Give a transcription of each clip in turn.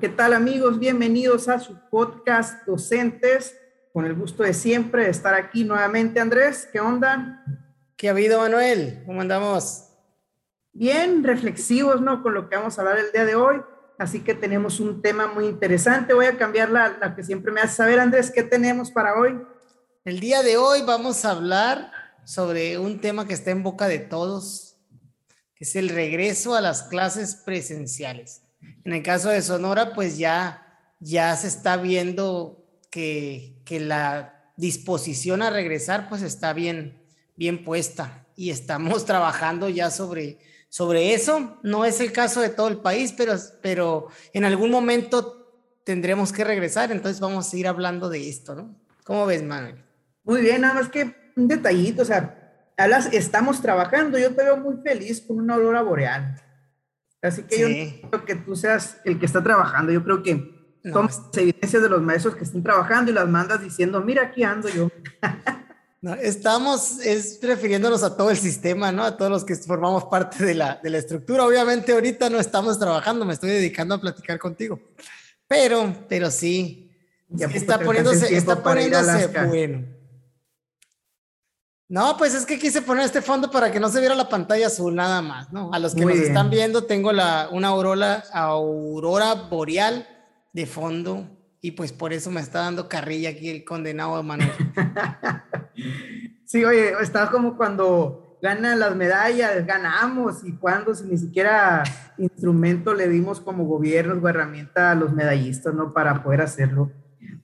¿Qué tal amigos? Bienvenidos a su podcast Docentes. Con el gusto de siempre de estar aquí nuevamente, Andrés. ¿Qué onda? ¿Qué ha habido, Manuel? ¿Cómo andamos? Bien, reflexivos, ¿no? Con lo que vamos a hablar el día de hoy. Así que tenemos un tema muy interesante. Voy a cambiar la, la que siempre me hace saber, Andrés, ¿qué tenemos para hoy? El día de hoy vamos a hablar sobre un tema que está en boca de todos, que es el regreso a las clases presenciales. En el caso de Sonora, pues ya, ya se está viendo que, que la disposición a regresar pues está bien, bien puesta y estamos trabajando ya sobre, sobre eso. No es el caso de todo el país, pero, pero en algún momento tendremos que regresar, entonces vamos a ir hablando de esto, ¿no? ¿Cómo ves, Manuel? Muy bien, nada más que un detallito, o sea, hablas, estamos trabajando, yo te veo muy feliz con una aurora boreal. Así que yo no creo que tú seas el que está trabajando, yo creo que no. tomas evidencias de los maestros que están trabajando y las mandas diciendo, mira, aquí ando yo. No, estamos es refiriéndonos a todo el sistema, ¿no? A todos los que formamos parte de la, de la estructura. Obviamente ahorita no estamos trabajando, me estoy dedicando a platicar contigo. Pero, pero sí, ya está poniéndose, está poniéndose bueno. No, pues es que quise poner este fondo para que no se viera la pantalla azul nada más, ¿no? A los que Muy nos bien. están viendo, tengo la, una aurora, aurora boreal de fondo y pues por eso me está dando carrilla aquí el condenado de Manuel. sí, oye, está como cuando ganan las medallas, ganamos y cuando si ni siquiera instrumento le dimos como gobierno o herramienta a los medallistas, ¿no? Para poder hacerlo.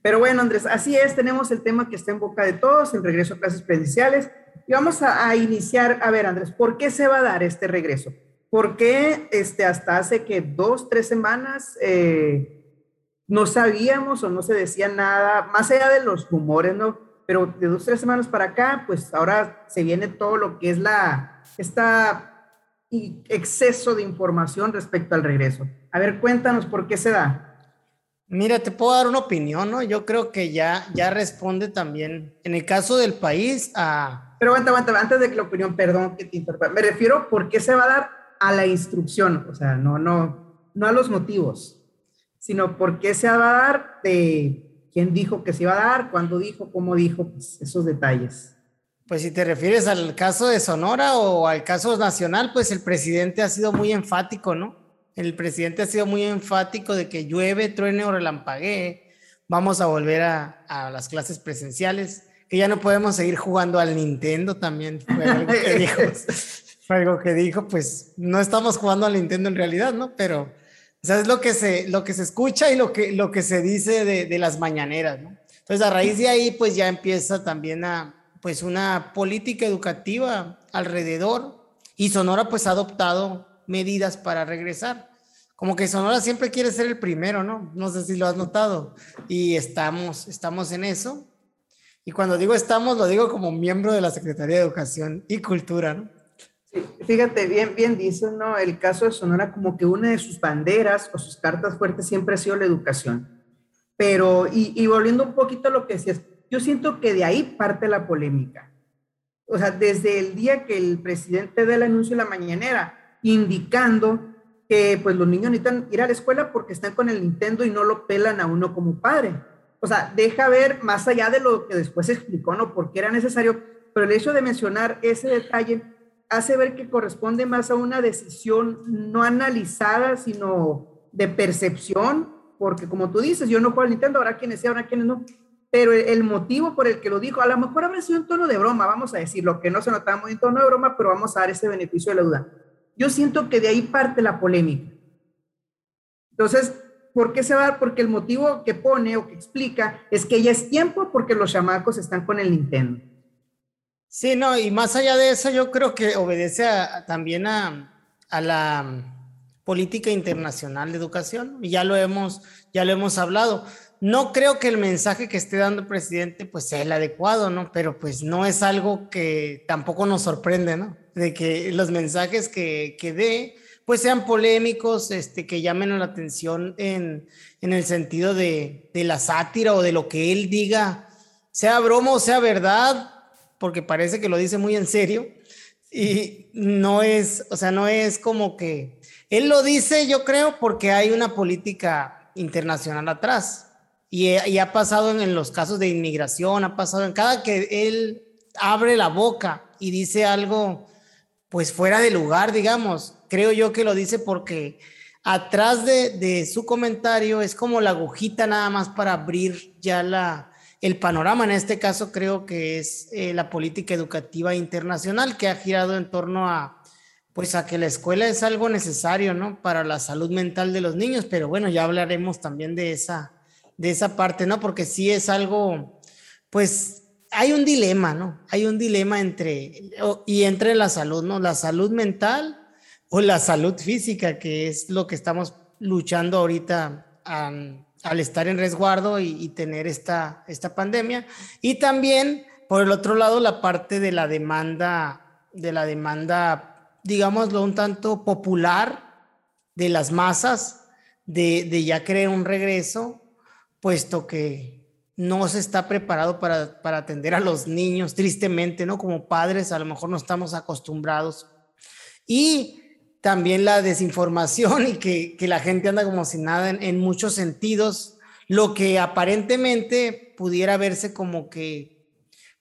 Pero bueno, Andrés, así es, tenemos el tema que está en boca de todos, el regreso a clases presenciales. Y vamos a, iniciar, a ver, Andrés, ¿por qué se va a dar este regreso? ¿Por qué este, hasta hace que dos, tres semanas eh, no sabíamos o no se decía nada, más allá de los rumores, ¿no? Pero de dos, tres semanas para acá, pues ahora se viene todo lo que es la, esta exceso de información respecto al regreso. A ver, cuéntanos por qué se da. Mira, te puedo dar una opinión, ¿no? Yo creo que ya, ya responde también, en el caso del país, a... Pero aguanta, aguanta, antes de que la opinión, perdón que te interrumpa, me refiero por qué se va a dar a la instrucción, o sea, no, no, no a los motivos, sino por qué se va a dar de quién dijo que se iba a dar, cuándo dijo, cómo dijo, pues esos detalles. Pues si te refieres al caso de Sonora o al caso nacional, pues el presidente ha sido muy enfático, ¿no? El presidente ha sido muy enfático de que llueve, truene o relampaguee, vamos a volver a, a, las clases presenciales, que ya no podemos seguir jugando al Nintendo también. Fue algo que dijo, fue algo que dijo pues no estamos jugando al Nintendo en realidad, ¿no? Pero o sea, es lo que se, lo que se escucha y lo que, lo que se dice de, de las mañaneras, ¿no? Entonces, a raíz de ahí, pues ya empieza también a, pues una política educativa alrededor y Sonora pues ha adoptado medidas para regresar. Como que Sonora siempre quiere ser el primero, ¿no? No sé si lo has notado. Y estamos, estamos en eso. Y cuando digo estamos, lo digo como miembro de la Secretaría de Educación y Cultura, ¿no? Sí, fíjate, bien, bien dice, ¿no? El caso de Sonora, como que una de sus banderas o sus cartas fuertes siempre ha sido la educación. Pero, y, y volviendo un poquito a lo que decías, yo siento que de ahí parte la polémica. O sea, desde el día que el presidente dé el anuncio en la mañanera, indicando que pues los niños necesitan ir a la escuela porque están con el Nintendo y no lo pelan a uno como padre. O sea, deja ver más allá de lo que después explicó, ¿no? Porque era necesario, pero el hecho de mencionar ese detalle hace ver que corresponde más a una decisión no analizada, sino de percepción, porque como tú dices, yo no juego al Nintendo, habrá quienes sí, habrá quienes no, pero el motivo por el que lo dijo, a lo mejor habrá sido un tono de broma, vamos a decirlo, que no se notaba muy en tono de broma, pero vamos a dar ese beneficio de la duda yo siento que de ahí parte la polémica. Entonces, ¿por qué se va? Porque el motivo que pone o que explica es que ya es tiempo porque los chamacos están con el Nintendo. Sí, no, y más allá de eso, yo creo que obedece a, también a, la política internacional de educación, y ya lo hemos, ya lo hemos hablado. No creo que el mensaje que esté dando el presidente pues sea el adecuado, ¿no? Pero pues no es algo que tampoco nos sorprende, ¿no? De que los mensajes que, que dé pues sean polémicos, este, que llamen la atención en, en el sentido de, de, la sátira o de lo que él diga, sea broma o sea verdad, porque parece que lo dice muy en serio. Y no es, o sea, no es como que él lo dice, yo creo, porque hay una política internacional atrás. Y, ha pasado en, los casos de inmigración, ha pasado en cada que él abre la boca y dice algo, pues fuera de lugar, digamos. Creo yo que lo dice porque atrás de, su comentario es como la agujita nada más para abrir ya la, el panorama. En este caso creo que es eh, la política educativa internacional que ha girado en torno a, pues a que la escuela es algo necesario, ¿no? Para la salud mental de los niños, pero bueno, ya hablaremos también de esa, de esa parte, ¿no? Porque sí es algo, pues hay un dilema, ¿no? Hay un dilema entre, y entre la salud, ¿no? La salud mental o la salud física, que es lo que estamos luchando ahorita al estar en resguardo y, tener esta, esta pandemia. Y también, por el otro lado, la parte de la demanda, de la demanda, digámoslo, un tanto popular de las masas, de, de ya creer un regreso puesto que no se está preparado para, atender a los niños, tristemente, ¿no? Como padres a lo mejor no estamos acostumbrados. Y también la desinformación y que, la gente anda como sin nada en, muchos sentidos, lo que aparentemente pudiera verse como que,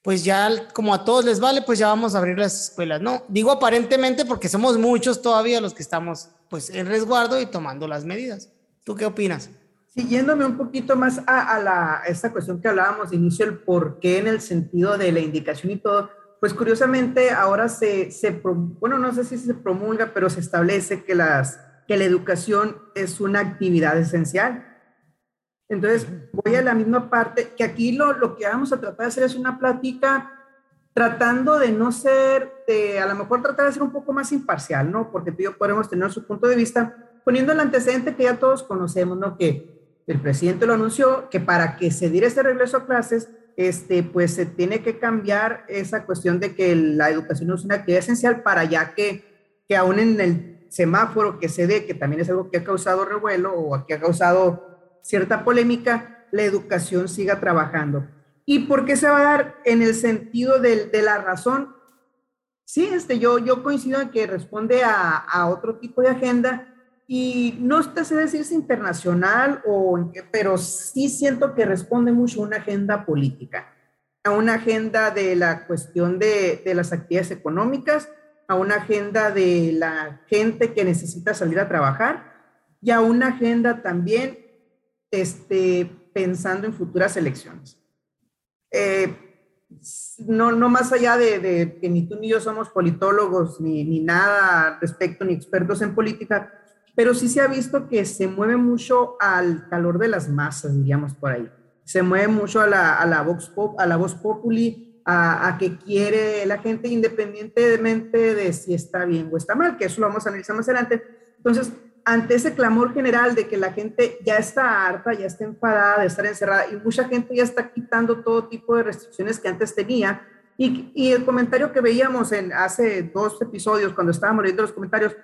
pues ya como a todos les vale, pues ya vamos a abrir las escuelas. No, digo aparentemente porque somos muchos todavía los que estamos pues en resguardo y tomando las medidas. ¿Tú qué opinas? Siguiéndome un poquito más a, la, esta cuestión que hablábamos de inicio, el por qué en el sentido de la indicación y todo, pues curiosamente ahora se, se, bueno, no sé si se promulga, pero se establece que, las, que la educación es una actividad esencial. Entonces, voy a la misma parte, que aquí lo, lo que vamos a tratar de hacer es una plática tratando de no ser, de, a lo mejor tratar de ser un poco más imparcial, ¿no? Porque tú y yo podemos tener su punto de vista, poniendo el antecedente que ya todos conocemos, ¿no? Que el presidente lo anunció, que para que se diera este regreso a clases, este, pues se tiene que cambiar esa cuestión de que la educación es una actividad esencial para ya que, que aún en el semáforo que se dé, que también es algo que ha causado revuelo o que ha causado cierta polémica, la educación siga trabajando. ¿Y por qué se va a dar en el sentido de, la razón? Sí, este, yo, yo coincido en que responde a otro tipo de agenda, y no sé decir si internacional, o, pero sí siento que responde mucho a una agenda política, a una agenda de la cuestión de, de las actividades económicas, a una agenda de la gente que necesita salir a trabajar y a una agenda también este, pensando en futuras elecciones. Eh, no, no más allá de, de, que ni tú ni yo somos politólogos ni, ni nada respecto, ni expertos en política, pero sí se ha visto que se mueve mucho al calor de las masas, diríamos por ahí. Se mueve mucho a la, a la, vox, pop, a la voz populi, a, a, que quiere la gente independientemente de si está bien o está mal, que eso lo vamos a analizar más adelante. Entonces, ante ese clamor general de que la gente ya está harta, ya está enfadada de estar encerrada y mucha gente ya está quitando todo tipo de restricciones que antes tenía, y, y el comentario que veíamos en hace dos episodios, cuando estábamos leyendo los comentarios,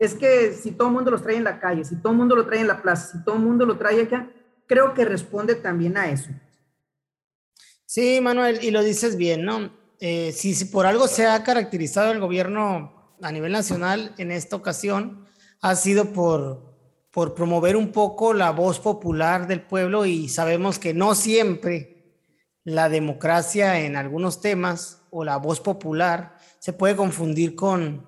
es que si todo el mundo los trae en la calle, si todo el mundo lo trae en la plaza, si todo el mundo lo trae acá, creo que responde también a eso. Sí, Manuel, y lo dices bien, ¿no? Eh, si, si, por algo se ha caracterizado el gobierno a nivel nacional en esta ocasión, ha sido por, por promover un poco la voz popular del pueblo y sabemos que no siempre la democracia en algunos temas o la voz popular se puede confundir con,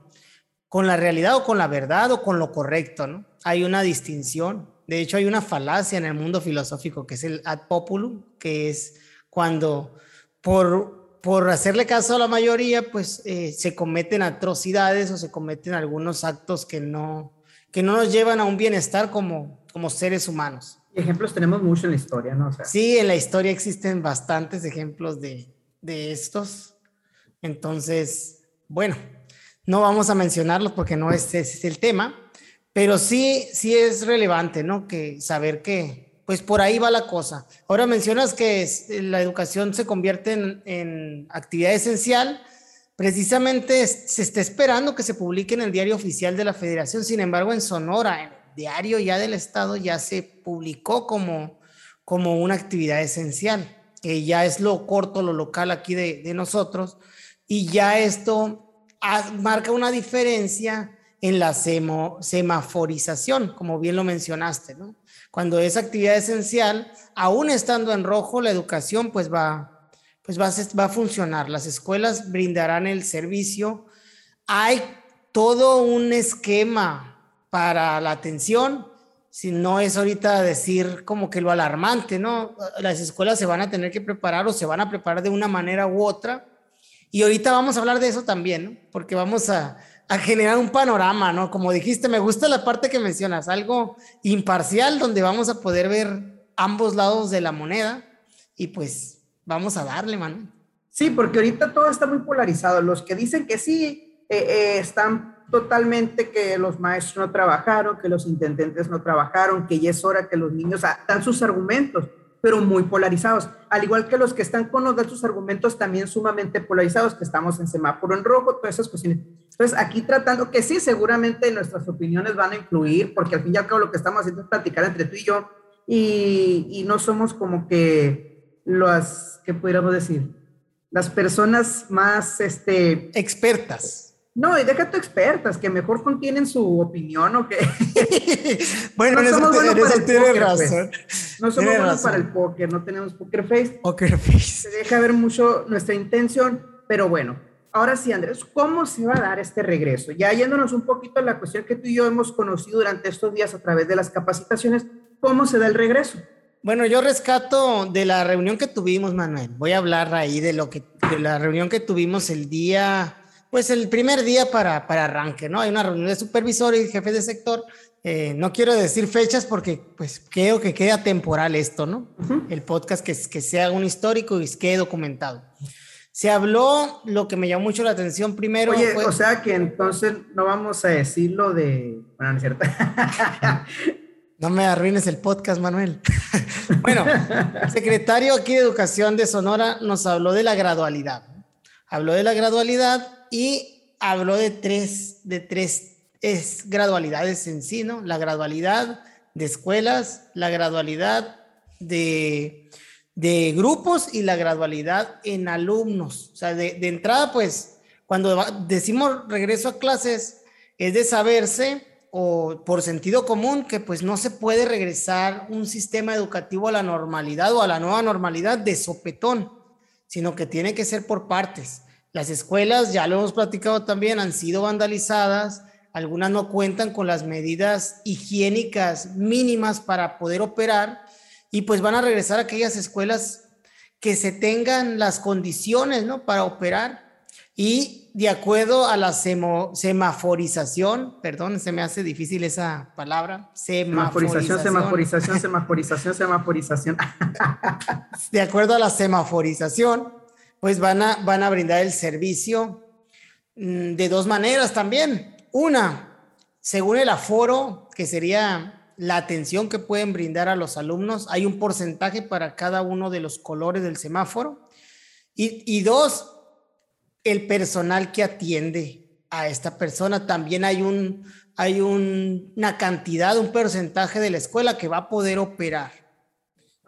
con la realidad o con la verdad o con lo correcto, ¿no? Hay una distinción. De hecho, hay una falacia en el mundo filosófico que es el ad populum, que es cuando por, por hacerle caso a la mayoría, pues eh, se cometen atrocidades o se cometen algunos actos que no, que no nos llevan a un bienestar como, como seres humanos. Ejemplos tenemos mucho en la historia, ¿no? sí, en la historia existen bastantes ejemplos de, de estos. Entonces, bueno, no vamos a mencionarlos porque no es, es el tema, pero sí, sí es relevante, ¿no? Que saber que, pues por ahí va la cosa. Ahora mencionas que la educación se convierte en, actividad esencial. Precisamente se está esperando que se publique en el diario oficial de la Federación. Sin embargo, en Sonora, en el diario ya del Estado, ya se publicó como, como una actividad esencial, que ya es lo corto, lo local aquí de nosotros. Y ya esto marca una diferencia en la semaforización, como bien lo mencionaste, ¿no? Cuando es actividad esencial, aún estando en rojo, la educación pues va, pues va, va a funcionar. Las escuelas brindarán el servicio. Hay todo un esquema para la atención, si no es ahorita decir como que lo alarmante, ¿no? Las escuelas se van a tener que preparar o se van a preparar de una manera u otra. Y ahorita vamos a hablar de eso también, ¿no? Porque vamos a, generar un panorama, ¿no? Como dijiste, me gusta la parte que mencionas, algo imparcial donde vamos a poder ver ambos lados de la moneda y pues vamos a darle, mano. Sí, porque ahorita todo está muy polarizado. Los que dicen que sí, eh, eh, están totalmente que los maestros no trabajaron, que los intendentes no trabajaron, que ya es hora que los niños dan sus argumentos, pero muy polarizados, al igual que los que están con los sus argumentos también sumamente polarizados, que estamos en semáforo en rojo, todas esas cuestiones. Entonces, aquí tratando que sí, seguramente nuestras opiniones van a influir, porque al fin y al cabo lo que estamos haciendo es platicar entre tú y yo, y, y no somos como que las, ¿qué pudiéramos decir? Las personas más, este... Expertas no, y deja tu expertas, que mejor contienen su opinión o que... bueno, no somos buenos para el poker, pues. razón. No somos buenos para el póker, no tenemos poker face. Poker face. Se deja ver mucho nuestra intención, pero bueno. Ahora sí, Andrés, ¿cómo se va a dar este regreso? Ya yéndonos un poquito a la cuestión que tú y yo hemos conocido durante estos días a través de las capacitaciones, ¿cómo se da el regreso? Bueno, yo rescato de la reunión que tuvimos, Manuel. Voy a hablar ahí de lo que de la reunión que tuvimos el día pues el primer día para, para arranque, ¿no? Hay una reunión de supervisor y jefe de sector. Eh, no quiero decir fechas porque pues creo que queda temporal esto, ¿no? El podcast que, que sea un histórico y quede documentado. Se habló, lo que me llamó mucho la atención primero. Oye, o sea que entonces no vamos a decirlo de. Bueno, no es cierto. no me arruines el podcast, Manuel. bueno, el secretario aquí de Educación de Sonora nos habló de la gradualidad. Habló de la gradualidad y habló de tres, de tres es, gradualidades en sí, ¿no? La gradualidad de escuelas, la gradualidad de, de grupos y la gradualidad en alumnos. O sea, de, de entrada, pues, cuando decimos regreso a clases, es de saberse o por sentido común que pues no se puede regresar un sistema educativo a la normalidad o a la nueva normalidad de sopetón, sino que tiene que ser por partes. Las escuelas, ya lo hemos platicado también, han sido vandalizadas, algunas no cuentan con las medidas higiénicas mínimas para poder operar y pues van a regresar a aquellas escuelas que se tengan las condiciones ¿no? para operar y de acuerdo a la semaforización, perdón, se me hace difícil esa palabra, semaforización, semaforización, semaforización, semaforización. de acuerdo a la semaforización, pues van a, van a brindar el servicio mm, de dos maneras también. Una, según el aforo, que sería la atención que pueden brindar a los alumnos, hay un porcentaje para cada uno de los colores del semáforo. Y, dos, el personal que atiende a esta persona. También hay, un, hay una cantidad, un porcentaje de la escuela que va a poder operar.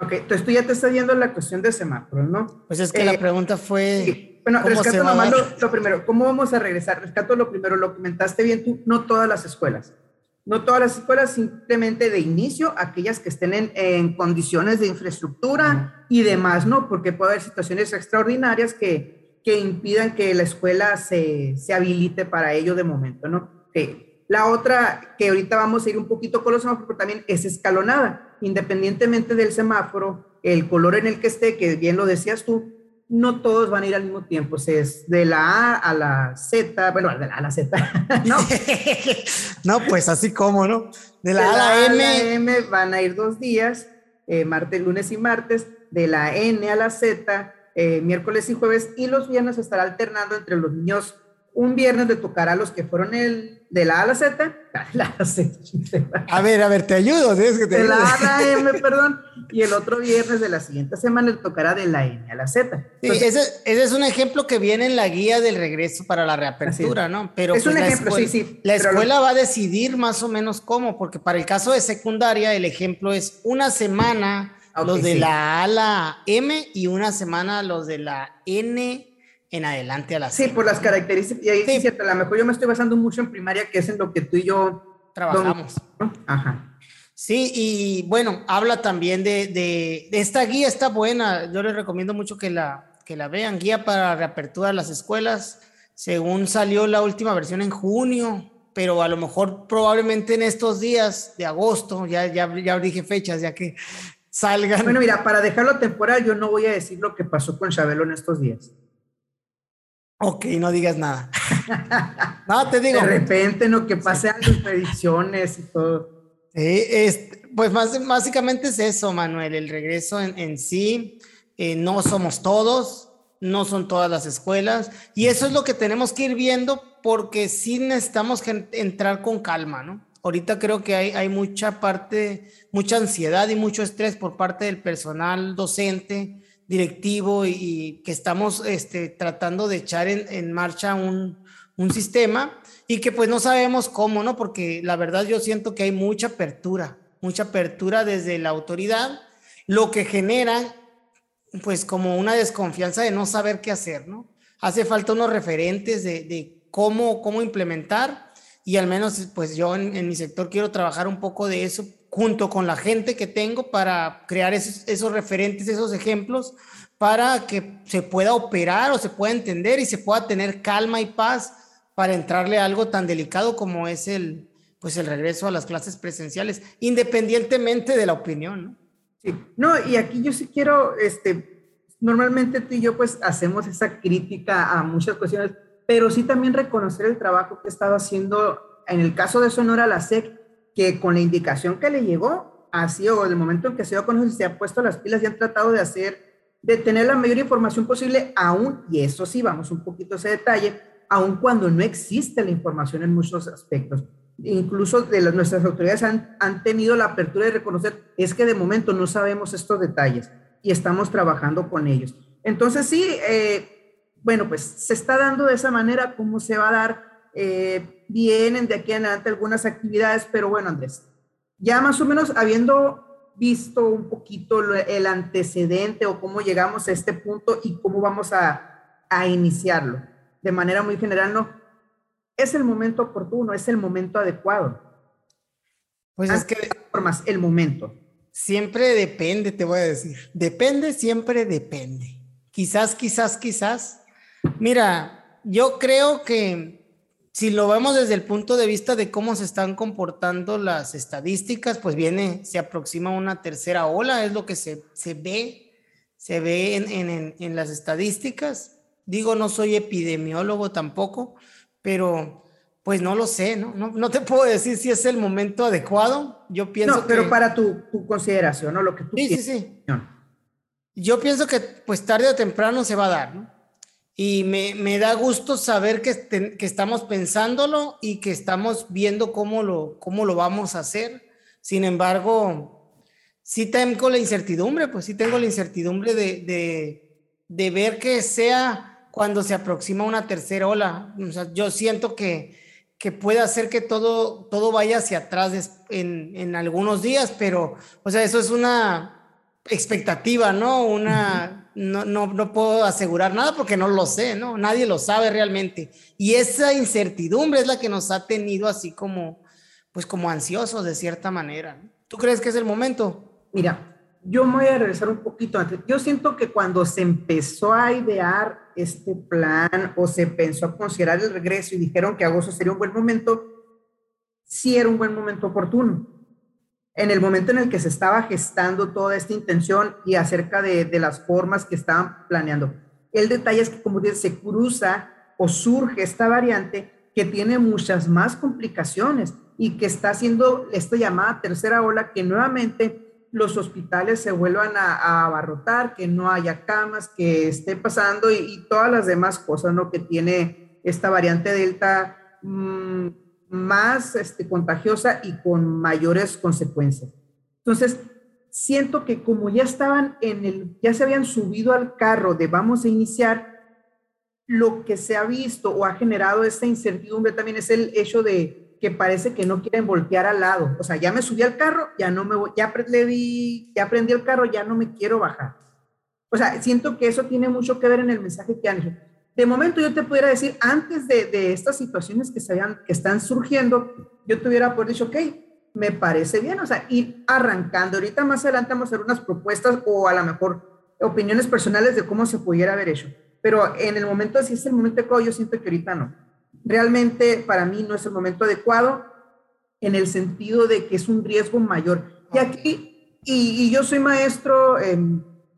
Ok, entonces tú ya te estás yendo la cuestión de semáforos, ¿no? Pues es que la eh, pregunta fue. Bueno, rescato nomás lo, primero. ¿Cómo vamos a regresar? Rescato lo primero, lo comentaste bien tú, no todas las escuelas. No todas las escuelas, simplemente de inicio, aquellas que estén en, condiciones de infraestructura y demás, ¿no? Porque puede haber situaciones extraordinarias que, que impidan que la escuela se, se habilite para ello de momento, ¿no? Okay. La otra, que ahorita vamos a ir un poquito con los semáforos, también es escalonada. Independientemente del semáforo, el color en el que esté, que bien lo decías tú, no todos van a ir al mismo tiempo. O sea, es de la A a la Z, bueno, de la A a la Z, ¿no? no, pues así como, ¿no? De la, A a la M. van a ir dos días, eh, martes, lunes y martes. De la N a la Z, eh, miércoles y jueves. Y los viernes estará alternando entre los niños un viernes de tocar a los que fueron el de la A a la Z, A ver, a ver, te ayudo, que te de la A a la M, perdón, y el otro viernes de la siguiente semana le tocará de la N a la Z. Sí, ese, es un ejemplo que viene en la guía del regreso para la reapertura, ¿no? Pero es un pues, ejemplo, sí, sí. La escuela va a decidir más o menos cómo, porque para el caso de secundaria, el ejemplo es una semana los de la A la M y una semana los de la N en adelante a la Sí, por las características. Y ahí sí. cierto, a lo mejor yo me estoy basando mucho en primaria, que es en lo que tú y yo trabajamos. Ajá. Sí, y bueno, habla también de, de, esta guía, está buena, yo les recomiendo mucho que la, que la vean, guía para reapertura de las escuelas, según salió la última versión en junio, pero a lo mejor probablemente en estos días de agosto, ya, ya, ya dije fechas, ya que salgan. Bueno, mira, para dejarlo temporal, yo no voy a decir lo que pasó con Chabelo en estos días. Ok, no digas nada. no, te digo. De repente, no, que pasen las predicciones y todo. Sí, pues más, básicamente es eso, Manuel, el regreso en, sí. Eh, no somos todos, no son todas las escuelas, y eso es lo que tenemos que ir viendo porque sí necesitamos entrar con calma, ¿no? Ahorita creo que hay, hay mucha parte, mucha ansiedad y mucho estrés por parte del personal docente, directivo y, que estamos este, tratando de echar en, en marcha un, un sistema y que pues no sabemos cómo, ¿no? Porque la verdad yo siento que hay mucha apertura, mucha apertura desde la autoridad, lo que genera pues como una desconfianza de no saber qué hacer, ¿no? Hace falta unos referentes de, de cómo, cómo implementar y al menos pues yo en, mi sector quiero trabajar un poco de eso junto con la gente que tengo para crear esos, referentes, esos ejemplos para que se pueda operar o se pueda entender y se pueda tener calma y paz para entrarle a algo tan delicado como es el, pues el regreso a las clases presenciales, independientemente de la opinión. Sí, no, y aquí yo sí quiero, este, normalmente tú y yo pues hacemos esa crítica a muchas cuestiones, pero sí también reconocer el trabajo que estaba haciendo, en el caso de Sonora, la SEC, que con la indicación que le llegó, así o el momento en que se dio con se ha puesto las pilas y han tratado de hacer, de tener la mayor información posible, aún, y eso sí, vamos un poquito a ese detalle, aun cuando no existe la información en muchos aspectos. Incluso de las, nuestras autoridades han, han tenido la apertura de reconocer, es que de momento no sabemos estos detalles y estamos trabajando con ellos. Entonces sí, eh, bueno, pues se está dando de esa manera, cómo se va a dar, eh, vienen de aquí en adelante algunas actividades, pero bueno, Andrés, ya más o menos habiendo visto un poquito el antecedente o cómo llegamos a este punto y cómo vamos a, a iniciarlo de manera muy general, no. Es el momento oportuno, es el momento adecuado. Pues es que... Formas, el momento. Siempre depende, te voy a decir. Depende, siempre depende. Quizás, quizás, quizás. Mira, yo creo que si lo vemos desde el punto de vista de cómo se están comportando las estadísticas, pues viene, se aproxima una tercera ola, es lo que se, se ve, se ve en, en, en las estadísticas. Digo, no soy epidemiólogo tampoco, pero pues no lo sé, ¿no? No, te puedo decir si es el momento adecuado. Yo pienso no, pero para tu, consideración, ¿no? Lo que tú Sí, sí, sí. Yo pienso que pues tarde o temprano se va a dar, ¿no? Y me, da gusto saber que, que, estamos pensándolo y que estamos viendo cómo lo, cómo lo vamos a hacer. Sin embargo, sí tengo la incertidumbre, pues sí tengo la incertidumbre de, de, de ver que sea cuando se aproxima una tercera ola. O sea, yo siento que, que puede hacer que todo, todo vaya hacia atrás en, en, algunos días, pero, o sea, eso es una expectativa, ¿no? Una, no, no, no puedo asegurar nada porque no lo sé, ¿no? Nadie lo sabe realmente. Y esa incertidumbre es la que nos ha tenido así como, pues como ansiosos de cierta manera. ¿Tú crees que es el momento? Mira, yo me voy a regresar un poquito antes. Yo siento que cuando se empezó a idear este plan o se pensó a considerar el regreso y dijeron que agosto sería un buen momento, sí era un buen momento oportuno. En el momento en el que se estaba gestando toda esta intención y acerca de, las formas que estaban planeando. El detalle es que, como dice, se cruza o surge esta variante que tiene muchas más complicaciones y que está haciendo esta llamada tercera ola que nuevamente los hospitales se vuelvan a, abarrotar, que no haya camas, que esté pasando y, todas las demás cosas ¿no? que tiene esta variante Delta mm, más este, contagiosa y con mayores consecuencias. Entonces, siento que como ya estaban en el, ya se habían subido al carro de vamos a iniciar, lo que se ha visto o ha generado esta incertidumbre también es el hecho de que parece que no quieren voltear al lado. O sea, ya me subí al carro, ya no me voy, ya le di, ya aprendí el carro, ya no me quiero bajar. O sea, siento que eso tiene mucho que ver en el mensaje que han hecho. De momento yo te pudiera decir, antes de, de estas situaciones que, se que están surgiendo, yo te hubiera por dicho, ok, me parece bien, o sea, ir arrancando. Ahorita más adelante vamos a hacer unas propuestas o a lo mejor opiniones personales de cómo se pudiera haber hecho. Pero en el momento, si es el momento adecuado, yo siento que ahorita no. Realmente para mí no es el momento adecuado en el sentido de que es un riesgo mayor. Y aquí, y, yo soy maestro,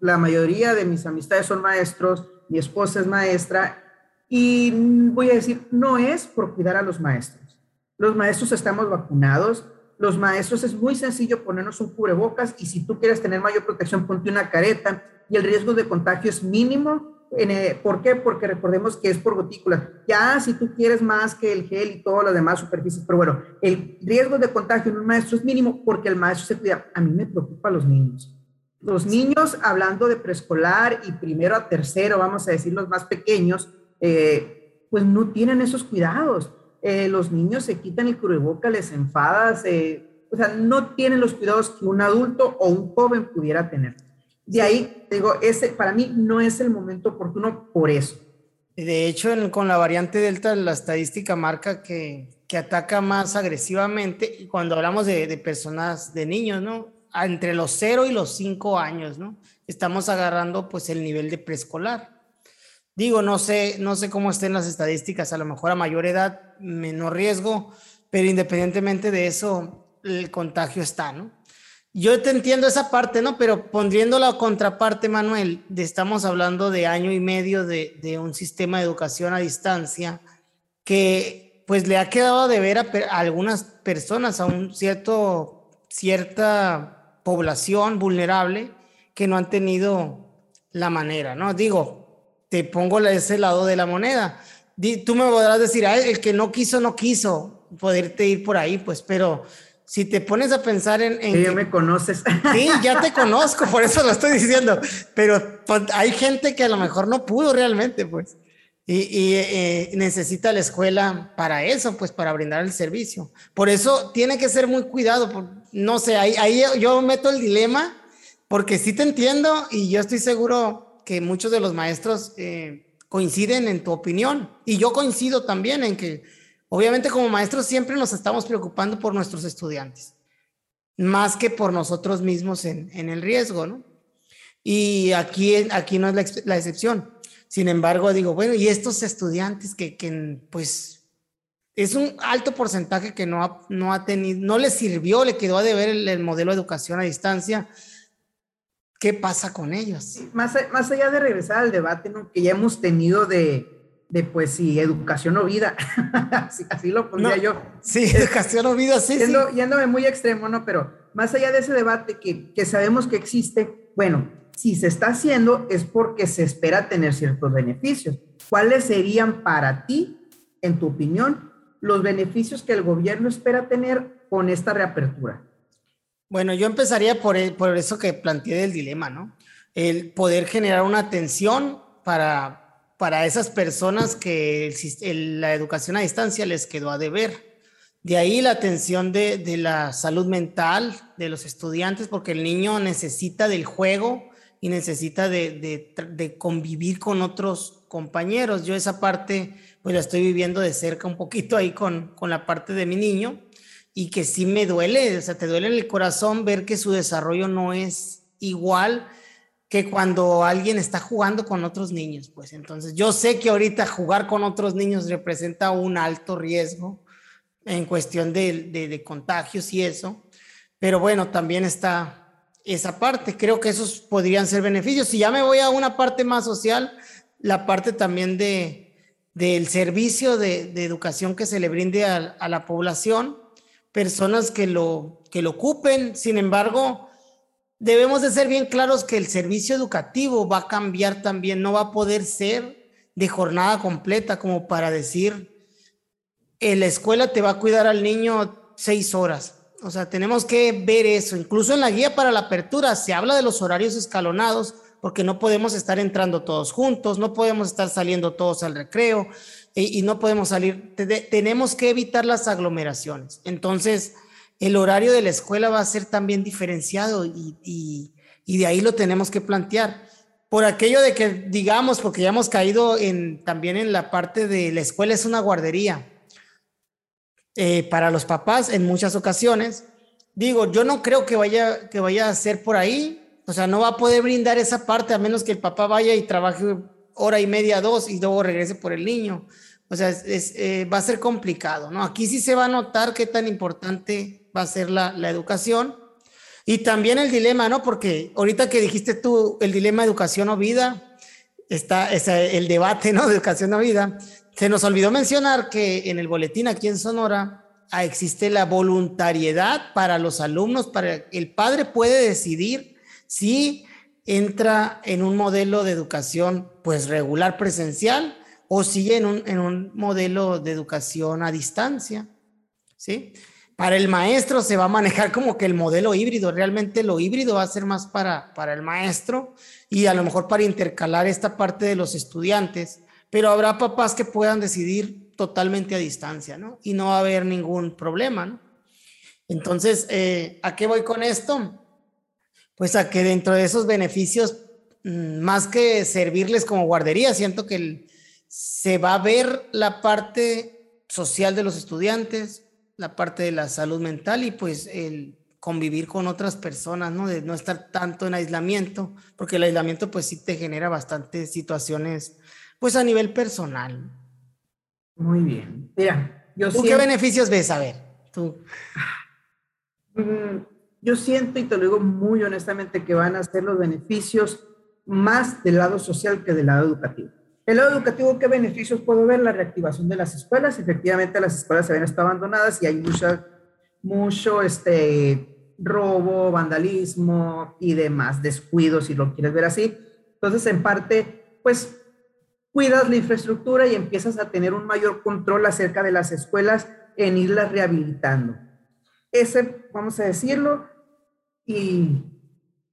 la mayoría de mis amistades son maestros, mi esposa es maestra, y voy a decir, no es por cuidar a los maestros. Los maestros estamos vacunados, los maestros es muy sencillo ponernos un cubrebocas y si tú quieres tener mayor protección, ponte una careta y el riesgo de contagio es mínimo. Eh, ¿Por qué? Porque recordemos que es por gotículas. Ya si tú quieres más que el gel y todas las demás superficies, pero bueno, el riesgo de contagio en un maestro es mínimo porque el maestro se cuida. A mí me preocupa los niños. Los niños, hablando de preescolar y primero a tercero, vamos a decir los más pequeños, eh, pues no tienen esos cuidados. Eh, los niños se quitan el cubrebocas, les enfadas, o sea, no tienen los cuidados que un adulto o un joven pudiera tener. De ahí, digo, ese para mí no es el momento oportuno por eso. De hecho, con la variante Delta, la estadística marca que, que ataca más agresivamente cuando hablamos de, de, personas, de niños, ¿no? Entre los 0 y los 5 años, ¿no? Estamos agarrando pues el nivel de preescolar. Digo, no sé, no sé cómo estén las estadísticas, a lo mejor a mayor edad, menor riesgo, pero independientemente de eso, el contagio está, ¿no? Yo te entiendo esa parte, ¿no? Pero poniendo la contraparte, Manuel, de estamos hablando de año y medio de, un sistema de educación a distancia que pues le ha quedado de ver a, algunas personas, a un cierto, cierta población vulnerable que no han tenido la manera, ¿no? Digo, te pongo ese lado de la moneda. Tú me podrás decir, el que no quiso, no quiso poderte ir por ahí, pues, pero si te pones a pensar en... en ya me conoces. Sí, ya te conozco, por eso lo estoy diciendo, pero pues, hay gente que a lo mejor no pudo realmente, pues, y, eh, necesita la escuela para eso, pues, para brindar el servicio. Por eso tiene que ser muy cuidado, por, no sé, ahí, ahí yo meto el dilema, porque sí te entiendo y yo estoy seguro que muchos de los maestros eh, coinciden en tu opinión, y yo coincido también en que Obviamente como maestros siempre nos estamos preocupando por nuestros estudiantes, más que por nosotros mismos en, el riesgo, ¿no? Y aquí, aquí no es la, excepción. Sin embargo, digo, bueno, y estos estudiantes que, que pues es un alto porcentaje que no ha, no ha tenido, no les sirvió, le quedó a deber el, el modelo de educación a distancia. ¿Qué pasa con ellos? Más, más allá de regresar al debate ¿no? que ya hemos tenido de, de pues sí, educación o vida, así, lo pondría yo. Sí, educación o vida, sí, Yendo, Yéndome muy extremo, ¿no? Pero más allá de ese debate que, que sabemos que existe, bueno, si se está haciendo es porque se espera tener ciertos beneficios. ¿Cuáles serían para ti, en tu opinión, los beneficios que el gobierno espera tener con esta reapertura? Bueno, yo empezaría por, por eso que planteé del dilema, ¿no? El poder generar una atención para para esas personas que la educación a distancia les quedó a deber. De ahí la atención de, la salud mental de los estudiantes, porque el niño necesita del juego y necesita de, convivir con otros compañeros. Yo esa parte, pues la estoy viviendo de cerca un poquito ahí con, con la parte de mi niño y que sí me duele, o sea, te duele en el corazón ver que su desarrollo no es igual que cuando alguien está jugando con otros niños, pues entonces yo sé que ahorita jugar con otros niños representa un alto riesgo en cuestión de, contagios y eso, pero bueno, también está esa parte, creo que esos podrían ser beneficios. Si ya me voy a una parte más social, la parte también de, del servicio de, educación que se le brinde a, la población, personas que lo, que lo ocupen, sin embargo, debemos de ser bien claros que el servicio educativo va a cambiar también, no va a poder ser de jornada completa como para decir, en la escuela te va a cuidar al niño seis horas. O sea, tenemos que ver eso. Incluso en la guía para la apertura se habla de los horarios escalonados porque no podemos estar entrando todos juntos, no podemos estar saliendo todos al recreo y, no podemos salir. tenemos que evitar las aglomeraciones. Entonces, el horario de la escuela va a ser también diferenciado y, de ahí lo tenemos que plantear. Por aquello de que, digamos, porque ya hemos caído en, también en la parte de la escuela es una guardería. Eh, para los papás en muchas ocasiones, digo, yo no creo que vaya, que vaya a ser por ahí. O sea, no va a poder brindar esa parte a menos que el papá vaya y trabaje hora y media, dos, y luego regrese por el niño. O sea, es, eh, va a ser complicado, ¿no? Aquí sí se va a notar qué tan importante va a ser la, la educación. Y también el dilema, ¿no? Porque ahorita que dijiste tú el dilema educación o vida, está, el debate, ¿no? De educación o vida. Se nos olvidó mencionar que en el boletín aquí en Sonora ah, existe la voluntariedad para los alumnos, para el padre puede decidir si entra en un modelo de educación pues regular presencial o sigue en un, en un modelo de educación a distancia, ¿sí? Para el maestro se va a manejar como que el modelo híbrido, realmente lo híbrido va a ser más para, para el maestro y a lo mejor para intercalar esta parte de los estudiantes, pero habrá papás que puedan decidir totalmente a distancia, ¿no? Y no va a haber ningún problema, ¿no? Entonces, eh, ¿a qué voy con esto? Pues a que dentro de esos beneficios, mm, más que servirles como guardería, siento que se va a ver la parte social de los estudiantes, la parte de la salud mental y pues el convivir con otras personas, ¿no? De no estar tanto en aislamiento, porque el aislamiento pues sí te genera bastantes situaciones pues a nivel personal. Muy bien. Mira, yo ¿Tú qué beneficios ves? A ver, tú. Mm, yo siento, y te lo digo muy honestamente, que van a ser los beneficios más del lado social que del lado educativo. El lado educativo, ¿qué beneficios puedo ver? La reactivación de las escuelas. Efectivamente, las escuelas se ven estado abandonadas y hay mucha, mucho este, robo, vandalismo y demás, descuidos, si lo quieres ver así. Entonces, en parte, pues cuidas la infraestructura y empiezas a tener un mayor control acerca de las escuelas en irlas rehabilitando. Ese, vamos a decirlo, y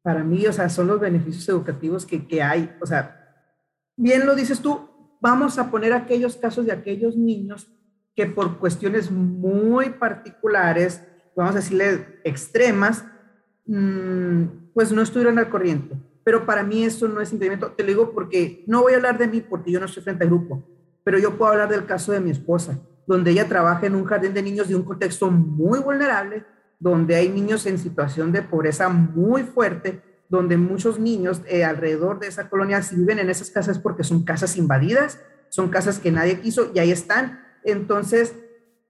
para mí, o sea, son los beneficios educativos que, que hay. O sea, bien lo dices tú, vamos a poner aquellos casos de aquellos niños que por cuestiones muy particulares, vamos a decirle extremas, mm, pues no estuvieron al corriente. Pero para mí eso no es impedimento. Te lo digo porque no voy a hablar de mí porque yo no estoy frente al grupo, pero yo puedo hablar del caso de mi esposa, donde ella trabaja en un jardín de niños de un contexto muy vulnerable, donde hay niños en situación de pobreza muy fuerte, donde muchos niños eh, alrededor de esa colonia, si viven en esas casas porque son casas invadidas, son casas que nadie quiso y ahí están. Entonces,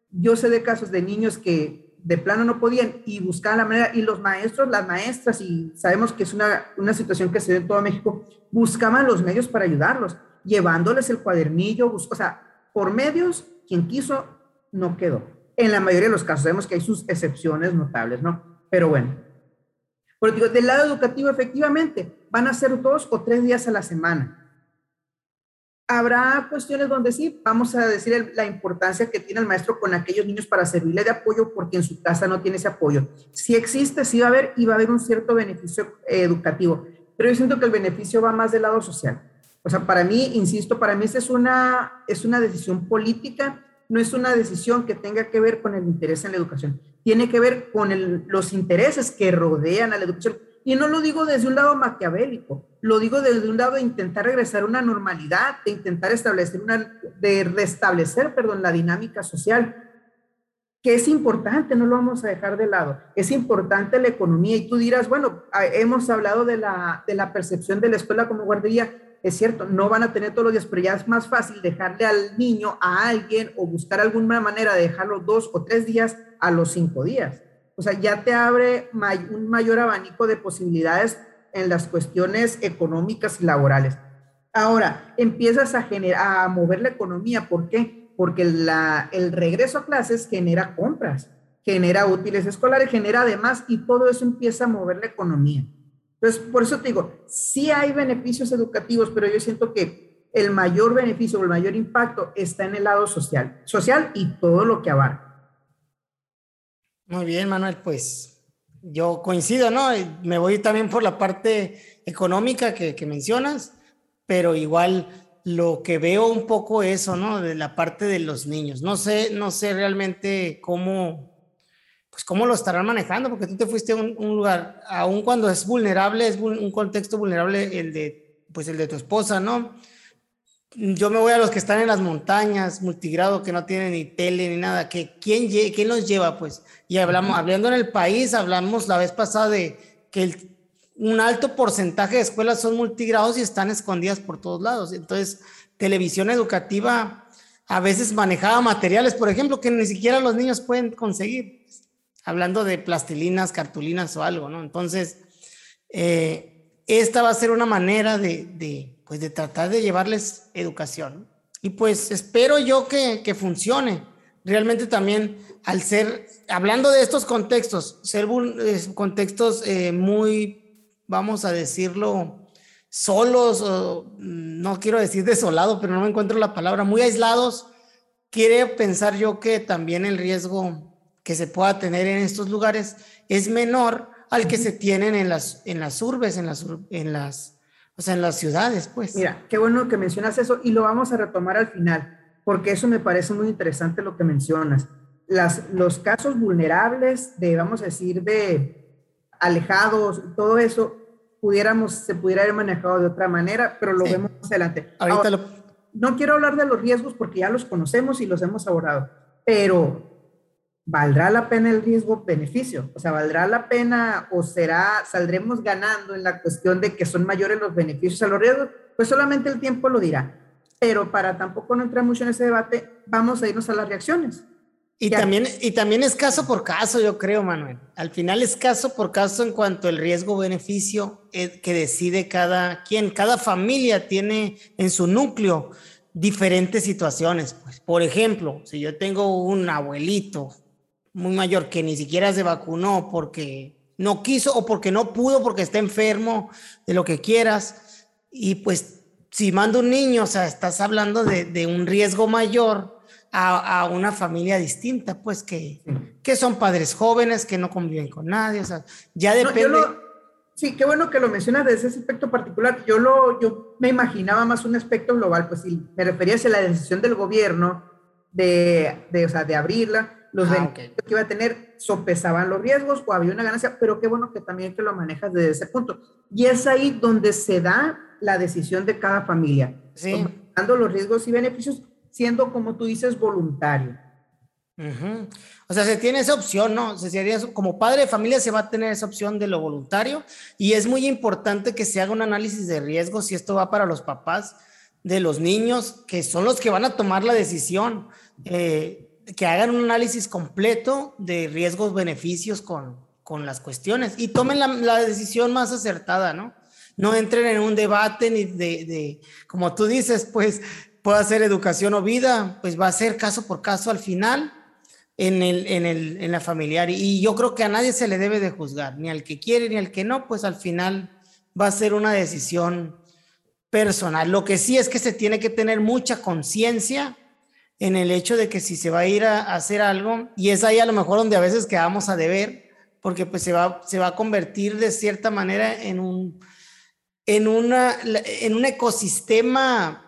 yo sé de casos de niños que de plano no podían y buscaban la manera, y los maestros, las maestras, y sabemos que es una, una situación que se ve en todo México, buscaban los medios para ayudarlos, llevándoles el cuadernillo, o sea, por medios, quien quiso, no quedó. En la mayoría de los casos, sabemos que hay sus excepciones notables, ¿no? Pero bueno, pero digo, del lado educativo, efectivamente, van a ser dos o tres días a la semana. Habrá cuestiones donde sí, vamos a decir la importancia que tiene el maestro con aquellos niños para servirle de apoyo porque en su casa no tiene ese apoyo. Si existe, sí va a haber y va a haber un cierto beneficio eh, educativo, pero yo siento que el beneficio va más del lado social. O sea, para mí, insisto, para mí esta es una, es una decisión política, no es una decisión que tenga que ver con el interés en la educación tiene que ver con los intereses que rodean a la educación. Y no lo digo desde un lado maquiavélico, lo digo desde un lado de intentar regresar a una normalidad, de intentar establecer una, de restablecer, perdón, la dinámica social, que es importante, no lo vamos a dejar de lado. Es importante la economía y tú dirás, bueno, hemos hablado de la, de la percepción de la escuela como guardería, es cierto, no van a tener todos los días, pero ya es más fácil dejarle al niño a alguien o buscar alguna manera de dejarlo dos o tres días a los cinco días. O sea, ya te abre un mayor abanico de posibilidades en las cuestiones económicas y laborales. Ahora, empiezas a, generar, a mover la economía. ¿Por qué? Porque el regreso a clases genera compras, genera útiles escolares, genera además, y todo eso empieza a mover la economía. Entonces, por eso te digo, sí hay beneficios educativos, pero yo siento que el mayor beneficio o el mayor impacto está en el lado social, social y todo lo que abarca. Muy bien, Manuel, pues yo coincido, ¿no? Me voy también por la parte económica que, que mencionas, pero igual lo que veo un poco eso, ¿no? De la parte de los niños. No sé, no sé realmente cómo, pues cómo lo estarán manejando, porque tú te fuiste a un, lugar, aun cuando es vulnerable, es un contexto vulnerable el de, pues el de tu esposa, ¿no? Yo me voy a los que están en las montañas, multigrado, que no tienen ni tele ni nada, que quién, quién los lleva, pues. Y hablamos, hablando en el país, hablamos la vez pasada de que un alto porcentaje de escuelas son multigrados y están escondidas por todos lados. Entonces, televisión educativa a veces manejaba materiales, por ejemplo, que ni siquiera los niños pueden conseguir, hablando de plastilinas, cartulinas o algo, ¿no? Entonces, eh, esta va a ser una manera de pues de tratar de llevarles educación. Y pues espero yo que, que funcione. Realmente también al ser, hablando de estos contextos, ser contextos eh, muy, vamos a decirlo, solos, o, no quiero decir desolado, pero no me encuentro la palabra, muy aislados, quiere pensar yo que también el riesgo que se pueda tener en estos lugares es menor al que se tienen en las, en las urbes, en las, en las o sea, en las ciudades, pues. Mira, qué bueno que mencionas eso y lo vamos a retomar al final, porque eso me parece muy interesante lo que mencionas. Las, los casos vulnerables de, vamos a decir, de alejados, todo eso, pudiéramos, se pudiera haber manejado de otra manera, pero lo vemos más adelante. Ahorita No quiero hablar de los riesgos porque ya los conocemos y los hemos abordado, pero ¿valdrá la pena el riesgo-beneficio? O sea, ¿valdrá la pena o será, saldremos ganando en la cuestión de que son mayores los beneficios a los riesgos? Pues solamente el tiempo lo dirá. Pero para tampoco no entrar mucho en ese debate, vamos a irnos a las reacciones. Y también, y también es caso por caso, yo creo, Manuel. Al final es caso por caso en cuanto al riesgo-beneficio eh, que decide cada quien. Cada familia tiene en su núcleo diferentes situaciones. Pues, por ejemplo, si yo tengo un abuelito muy mayor que ni siquiera se vacunó porque no quiso o porque no pudo, porque está enfermo, de lo que quieras. Y pues si manda un niño, o sea, estás hablando de, un riesgo mayor a, una familia distinta, pues que, que son padres jóvenes, que no conviven con nadie, o sea, ya depende. sí, qué bueno que lo mencionas desde ese aspecto particular. Yo, lo, yo me imaginaba más un aspecto global, pues si me refería a la decisión del gobierno de, de, o sea, de abrirla, los ah, beneficios que iba a tener sopesaban los riesgos o había una ganancia, pero qué bueno que también que lo manejas desde ese punto. Y es ahí donde se da la decisión de cada familia, sí. dando los riesgos y beneficios, siendo, como tú dices, voluntario. O sea, se tiene esa opción, ¿no? Se sería, como padre de familia se va a tener esa opción de lo voluntario y es muy importante que se haga un análisis de riesgos si esto va para los papás de los niños, que son los que van a tomar la decisión. Eh, que hagan un análisis completo de riesgos, beneficios con, con las cuestiones y tomen la, decisión más acertada, ¿no? No entren en un debate ni de, de, como tú dices, pues puede ser educación o vida, pues va a ser caso por caso al final en, el, en, el, en la familiar. Y yo creo que a nadie se le debe de juzgar, ni al que quiere ni al que no, pues al final va a ser una decisión personal. Lo que sí es que se tiene que tener mucha conciencia en el hecho de que si se va a ir a, hacer algo, y es ahí a lo mejor donde a veces quedamos a deber, porque pues se va, se va a convertir de cierta manera en un, en, una, en un ecosistema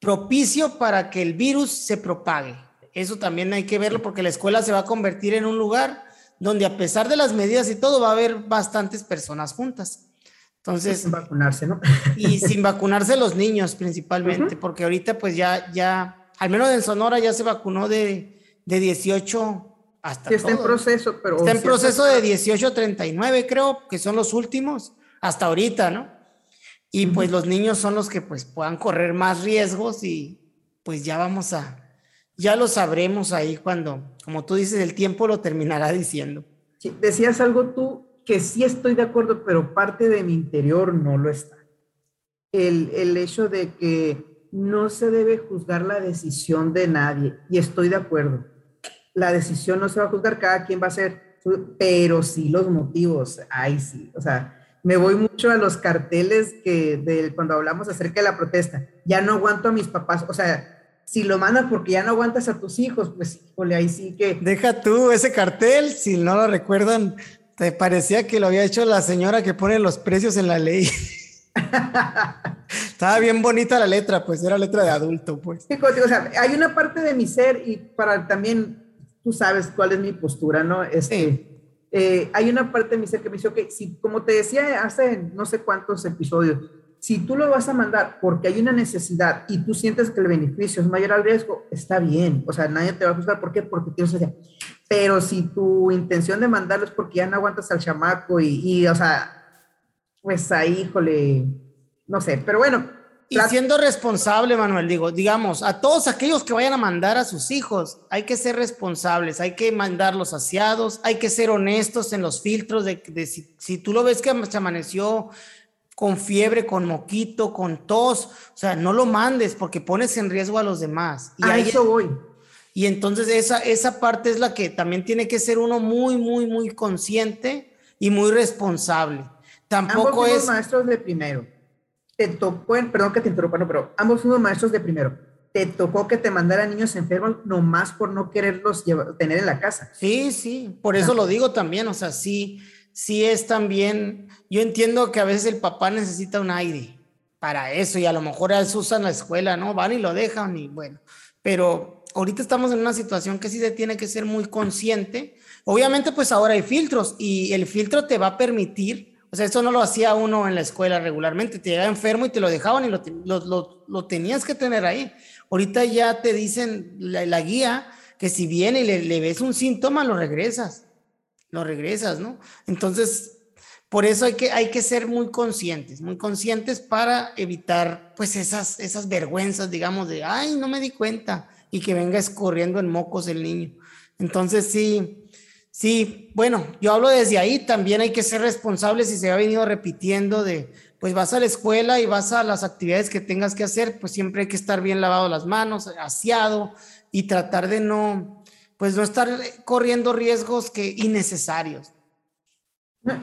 propicio para que el virus se propague. Eso también hay que verlo porque la escuela se va a convertir en un lugar donde a pesar de las medidas y todo va a haber bastantes personas juntas. Entonces, sin vacunarse, ¿no? y sin vacunarse los niños principalmente, porque ahorita pues ya, ya, al menos en Sonora ya se vacunó de, de 18 hasta. Sí, está en proceso, pero. Está en proceso de 18 a 39, creo, que son los últimos, hasta ahorita, ¿no? Y pues los niños son los que pues puedan correr más riesgos y pues ya vamos a, ya lo sabremos ahí cuando, como tú dices, el tiempo lo terminará diciendo. Sí, decías algo tú que sí estoy de acuerdo, pero parte de mi interior no lo está. El, el hecho de que no se debe juzgar la decisión de nadie, y estoy de acuerdo. La decisión no se va a juzgar, cada quien va a ser, pero sí los motivos, ay sí, o sea, me voy mucho a los carteles que de, cuando hablamos acerca de la protesta, ya no aguanto a mis papás, o sea, si lo mandas porque ya no aguantas a tus hijos, pues, híjole, ahí sí que... Deja tú ese cartel, si no lo recuerdan, te parecía que lo había hecho la señora que pone los precios en la ley. Estaba bien bonita la letra, pues era letra de adulto, pues. Sí, o sea, hay una parte de mi ser y para también, tú sabes cuál es mi postura, ¿no? Este, eh, hay una parte de mi ser que me dice, ok, si como te decía hace no sé cuántos episodios, Si tú lo vas a mandar porque hay una necesidad y tú sientes que el beneficio es mayor al riesgo, está bien. O sea, nadie te va a juzgar. ¿Por qué? Porque tienes Pero si tu intención de mandarlo es porque ya no aguantas al chamaco y, y o sea, pues ahí, híjole, no sé. Pero bueno, y siendo responsable, Manuel, digo, digamos, a todos aquellos que vayan a mandar a sus hijos, hay que ser responsables, hay que mandarlos aseados, hay que ser honestos en los filtros de, si, tú lo ves que se amaneció con fiebre, con moquito, con tos, o sea, no lo mandes porque pones en riesgo a los demás. Y a eso voy. Y entonces esa, esa parte es la que también tiene que ser uno muy, muy, muy consciente y muy responsable. Tampoco es... maestros de primero te tocó, perdón que te interrumpa, no, pero ambos fuimos maestros de primero. Te tocó que te mandaran niños enfermos nomás por no quererlos tener en la casa. Sí, sí, por eso lo digo también, o sea, sí, sí es también, yo entiendo que a veces el papá necesita un aire para eso y a lo mejor se usan la escuela, ¿no? Van y lo dejan y bueno, pero ahorita estamos en una situación que sí se tiene que ser muy consciente. Obviamente, pues ahora hay filtros y el filtro te va a permitir o sea, eso no lo hacía uno en la escuela regularmente. Te llegaba enfermo y te lo dejaban y lo, lo, lo, tenías que tener ahí. Ahorita ya te dicen la, guía que si viene y le, le, ves un síntoma, lo regresas. Lo regresas, ¿no? Entonces, por eso hay que, hay que ser muy conscientes, muy conscientes para evitar, pues, esas, esas vergüenzas, digamos, de, ay, no me di cuenta, y que venga escorriendo en mocos el niño. Entonces, sí, Sí, bueno, yo hablo desde ahí, también hay que ser responsables y se ha venido repitiendo de, pues vas a la escuela y vas a las actividades que tengas que hacer, pues siempre hay que estar bien lavado las manos, aseado y tratar de no, pues no estar corriendo riesgos que innecesarios.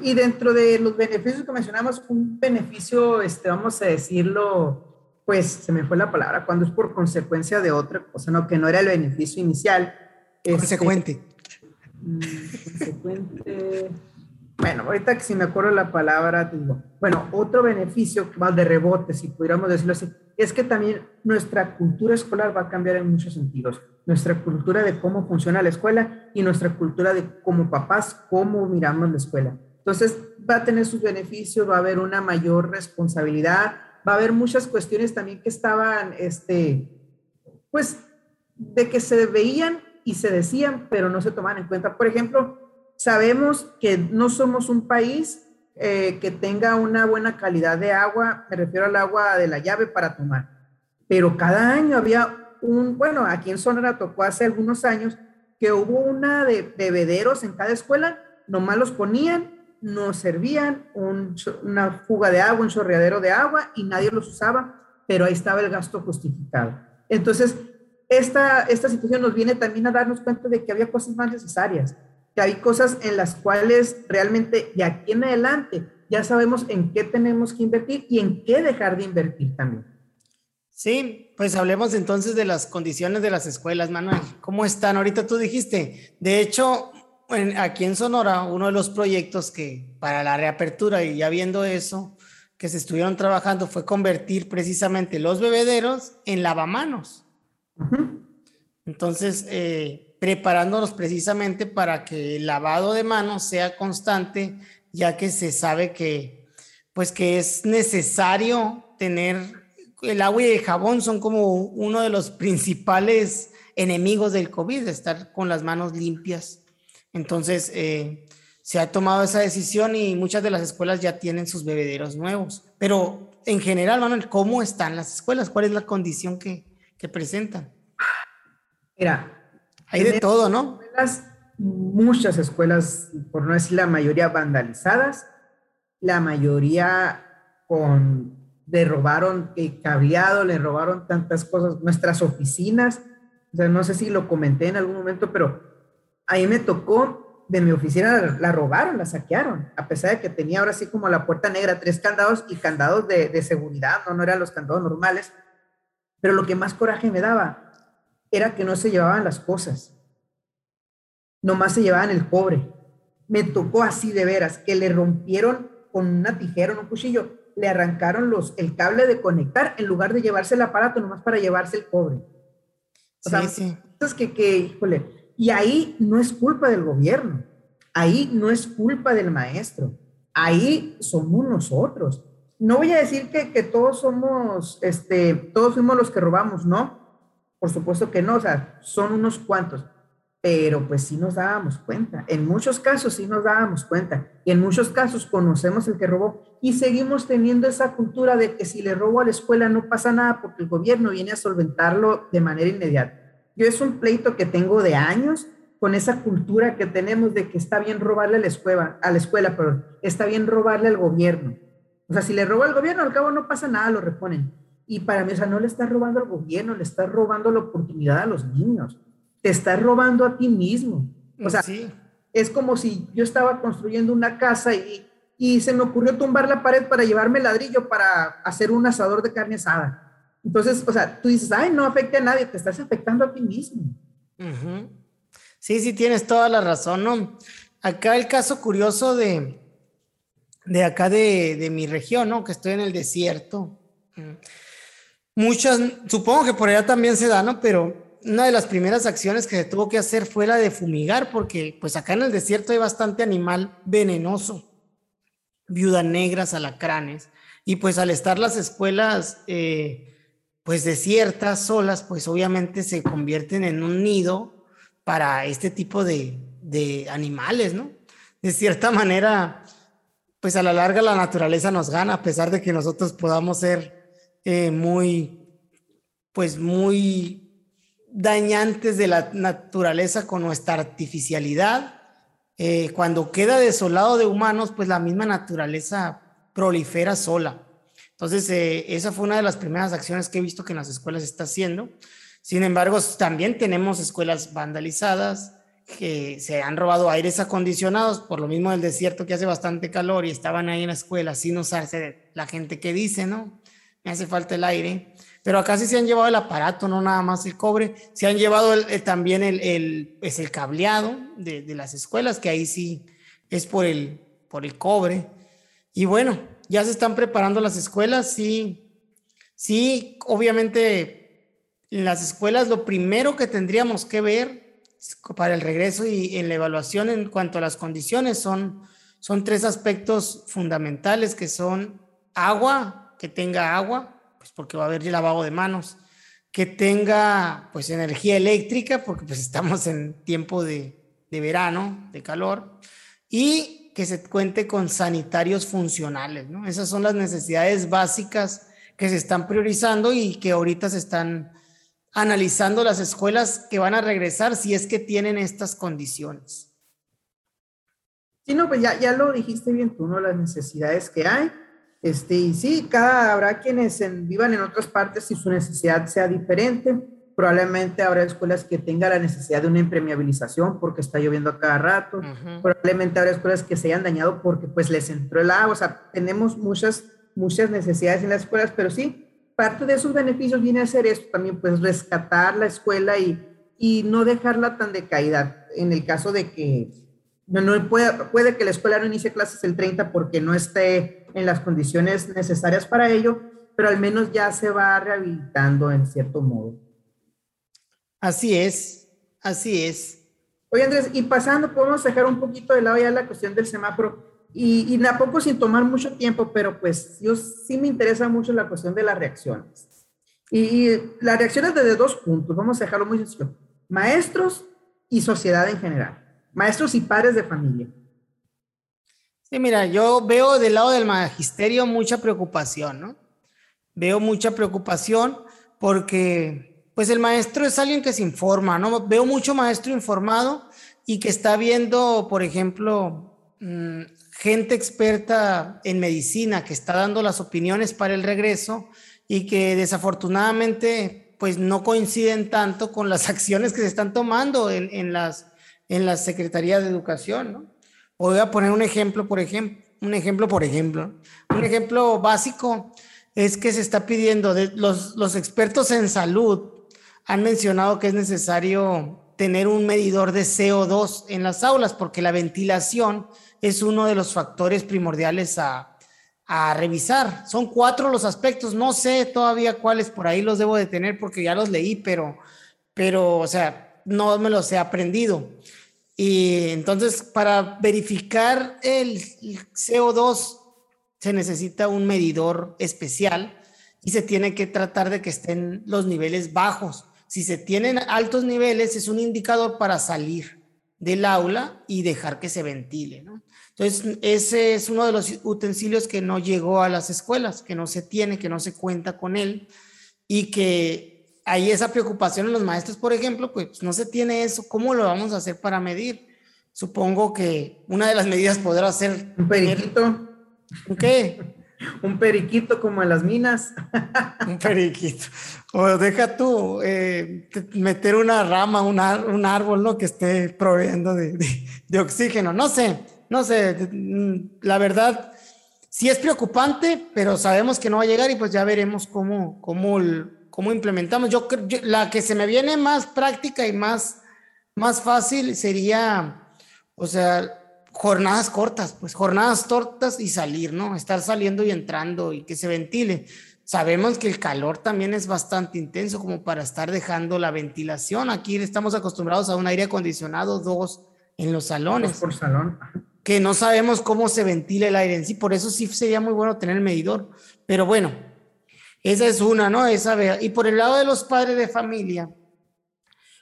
Y dentro de los beneficios que mencionamos, un beneficio, este, vamos a decirlo, pues se me fue la palabra, cuando es por consecuencia de otra cosa, no, que no era el beneficio inicial. Este, Consecuente. Consecuente. Bueno, ahorita que si me acuerdo la palabra, digo, bueno, otro beneficio más de rebote, si pudiéramos decirlo así, es que también nuestra cultura escolar va a cambiar en muchos sentidos. Nuestra cultura de cómo funciona la escuela y nuestra cultura de como papás, cómo miramos la escuela. Entonces, va a tener sus beneficios, va a haber una mayor responsabilidad, va a haber muchas cuestiones también que estaban, este, pues, de que se veían y se decían, pero no se toman en cuenta. Por ejemplo, sabemos que no somos un país eh, que tenga una buena calidad de agua, me refiero al agua de la llave para tomar, pero cada año había un, bueno, aquí en Sonora tocó hace algunos años que hubo una de bebederos en cada escuela, nomás los ponían, no servían, una fuga de agua, un chorreadero de agua y nadie los usaba, pero ahí estaba el gasto justificado. Entonces, esta, esta situación nos viene también a darnos cuenta de que había cosas más necesarias, que hay cosas en las cuales realmente de aquí en adelante ya sabemos en qué tenemos que invertir y en qué dejar de invertir también. Sí, pues hablemos entonces de las condiciones de las escuelas, Manuel. ¿Cómo están? Ahorita tú dijiste, de hecho, aquí en Sonora, uno de los proyectos que para la reapertura y ya viendo eso, que se estuvieron trabajando fue convertir precisamente los bebederos en lavamanos. Entonces, eh, preparándonos precisamente para que el lavado de manos sea constante, ya que se sabe que, pues que es necesario tener el agua y el jabón son como uno de los principales enemigos del COVID, estar con las manos limpias. Entonces, eh, se ha tomado esa decisión y muchas de las escuelas ya tienen sus bebederos nuevos. Pero en general, Manuel, ¿cómo están las escuelas? ¿Cuál es la condición que, que presentan? Mira, hay de todo, ¿no? muchas escuelas, por no decir la mayoría, vandalizadas, la mayoría con, le robaron el cableado, le robaron tantas cosas, nuestras oficinas, o sea, no sé si lo comenté en algún momento, pero ahí me tocó, de mi oficina la, robaron, la saquearon, a pesar de que tenía ahora sí como la puerta negra, tres candados y candados de, de seguridad, no, no eran los candados normales, pero lo que más coraje me daba era que no se llevaban las cosas, nomás se llevaban el cobre. Me tocó así de veras, que le rompieron con una tijera, un cuchillo, le arrancaron los, el cable de conectar en lugar de llevarse el aparato, nomás para llevarse el cobre. O sea, sí, que, que, híjole, y ahí no es culpa del gobierno, ahí no es culpa del maestro, ahí somos nosotros. No voy a decir que, todos somos, este, todos fuimos los que robamos, ¿no? Por supuesto que no, o sea, son unos cuantos, pero pues sí nos dábamos cuenta. En muchos casos sí nos dábamos cuenta y en muchos casos conocemos el que robó y seguimos teniendo esa cultura de que si le robo a la escuela no pasa nada porque el gobierno viene a solventarlo de manera inmediata. Yo es un pleito que tengo de años con esa cultura que tenemos de que está bien robarle a la escuela, a la escuela, pero está bien robarle al gobierno. O sea, si le roba al gobierno, al cabo no pasa nada, lo reponen. Y para mí, o sea, no le estás robando al gobierno, le estás robando la oportunidad a los niños. Te estás robando a ti mismo. O sea, es como si yo estaba construyendo una casa y, y se me ocurrió tumbar la pared para llevarme ladrillo para hacer un asador de carne asada. Entonces, o sea, tú dices, ay, no afecte a nadie, te estás afectando a ti mismo. Sí, sí, tienes toda la razón, ¿no? Acá el caso curioso de, de acá de, de mi región, ¿no? Que estoy en el desierto. Muchas, supongo que por allá también se da, ¿no? Pero una de las primeras acciones que se tuvo que hacer fue la de fumigar, porque pues acá en el desierto hay bastante animal venenoso, viudas negras, alacranes, y pues al estar las escuelas eh, pues desiertas, solas, pues obviamente se convierten en un nido para este tipo de, animales, ¿no? De cierta manera, pues a la larga la naturaleza nos gana, a pesar de que nosotros podamos ser eh, muy, pues muy dañantes de la naturaleza con nuestra artificialidad. Eh, cuando queda desolado de humanos, pues la misma naturaleza prolifera sola. Entonces, eh, esa fue una de las primeras acciones que he visto que en las escuelas se está haciendo. Sin embargo, también tenemos escuelas vandalizadas que se han robado aires acondicionados por lo mismo del desierto que hace bastante calor y estaban ahí en la escuela sin usarse la gente que dice, ¿no? Me hace falta el aire. Pero acá sí se han llevado el aparato, no nada más el cobre, se han llevado también el, es el cableado de, de, las escuelas, que ahí sí es por el, por el cobre. Y bueno, ya se están preparando las escuelas, sí, sí, obviamente en las escuelas lo primero que tendríamos que ver para el regreso y en la evaluación en cuanto a las condiciones son, son tres aspectos fundamentales que son agua, que tenga agua, pues porque va a haber lavado de manos, que tenga pues energía eléctrica, porque pues estamos en tiempo de, de verano, de calor, y que se cuente con sanitarios funcionales, ¿no? Esas son las necesidades básicas que se están priorizando y que ahorita se están analizando las escuelas que van a regresar si es que tienen estas condiciones. Sí, no, pues ya, ya lo dijiste bien tú, ¿no? Las necesidades que hay. Este, y sí, cada, habrá quienes vivan en otras partes y su necesidad sea diferente. Probablemente habrá escuelas que tengan la necesidad de una impermeabilización porque está lloviendo a cada rato. Probablemente habrá escuelas que se hayan dañado porque pues les entró el agua. O sea, tenemos muchas, muchas necesidades en las escuelas, pero sí, parte de esos beneficios viene a ser esto también, pues rescatar la escuela y, y no dejarla tan decaída. En el caso de que no, no puede, puede que la escuela no inicie clases el 30 porque no esté en las condiciones necesarias para ello, pero al menos ya se va rehabilitando en cierto modo. Así es, así es. Oye Andrés, y pasando, podemos dejar un poquito de lado ya la cuestión del semáforo y, y tampoco sin tomar mucho tiempo, pero pues yo sí me interesa mucho la cuestión de las reacciones. Y, las reacciones desde dos puntos, vamos a dejarlo muy sencillo. Maestros y sociedad en general. Maestros y padres de familia. Sí, mira, yo veo del lado del magisterio mucha preocupación, ¿no? Veo mucha preocupación porque, pues el maestro es alguien que se informa, ¿no? Veo mucho maestro informado y que está viendo, por ejemplo, mm, gente experta en medicina que está dando las opiniones para el regreso y que desafortunadamente pues no coinciden tanto con las acciones que se están tomando en, en las, en la Secretaría de Educación, ¿no? Voy a poner un ejemplo, por ejemplo, un ejemplo, por ejemplo, un ejemplo básico es que se está pidiendo, de, los, los expertos en salud han mencionado que es necesario tener un medidor de CO2 en las aulas porque la ventilación es uno de los factores primordiales a, a revisar. Son cuatro los aspectos, no sé todavía cuáles por ahí los debo de tener porque ya los leí, pero, pero, o sea, no me los he aprendido. Y entonces, para verificar el CO2 se necesita un medidor especial y se tiene que tratar de que estén los niveles bajos. Si se tienen altos niveles, es un indicador para salir del aula y dejar que se ventile. ¿no? Entonces, ese es uno de los utensilios que no llegó a las escuelas, que no se tiene, que no se cuenta con él y que hay esa preocupación en los maestros, por ejemplo, pues no se tiene eso. ¿Cómo lo vamos a hacer para medir? Supongo que una de las medidas podrá ser... Un periquito. ¿Un qué? un periquito como en las minas. un periquito. O deja tú eh, meter una rama, un, un, árbol, ¿no? Que esté proveyendo de, de, oxígeno. No sé, no sé. La verdad, sí es preocupante, pero sabemos que no va a llegar y pues ya veremos cómo, cómo, cómo implementamos. Yo, la que se me viene más práctica y más, más fácil sería, o sea, jornadas cortas, pues jornadas tortas y salir, ¿no? Estar saliendo y entrando y que se ventile. Sabemos que el calor también es bastante intenso como para estar dejando la ventilación. Aquí estamos acostumbrados a un aire acondicionado, dos en los salones. por salón. Que no sabemos cómo se ventila el aire en sí. Por eso sí sería muy bueno tener el medidor. Pero bueno, esa es una, ¿no? Esa Y por el lado de los padres de familia,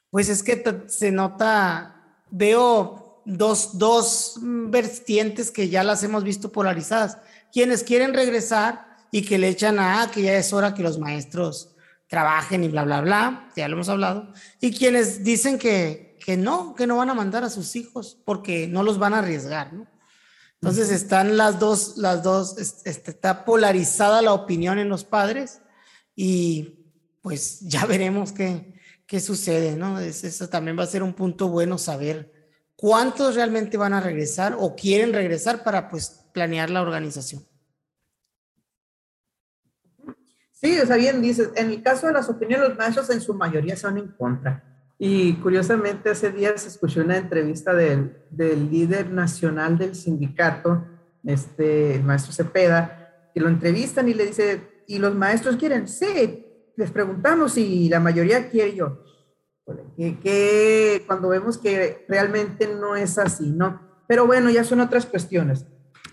pues es que se nota, veo dos, dos vertientes que ya las hemos visto polarizadas. Quienes quieren regresar y que le echan a ah, que ya es hora que los maestros trabajen y bla, bla, bla, ya lo hemos hablado. Y quienes dicen que, que no, que no van a mandar a sus hijos porque no los van a arriesgar, ¿no? Entonces están las dos, las dos, este, está polarizada la opinión en los padres y pues ya veremos qué, qué sucede, ¿no? eso también va a ser un punto bueno saber ¿Cuántos realmente van a regresar o quieren regresar para pues planear la organización? Sí, o sea, bien dices, en el caso de las opiniones, los maestros en su mayoría son en contra. Y curiosamente, hace días escuché una entrevista del, del líder nacional del sindicato, este, el maestro Cepeda, que lo entrevistan y le dice, ¿y los maestros quieren? Sí, les preguntamos y la mayoría quiere yo que, cuando vemos que realmente no es así, ¿no? Pero bueno, ya son otras cuestiones.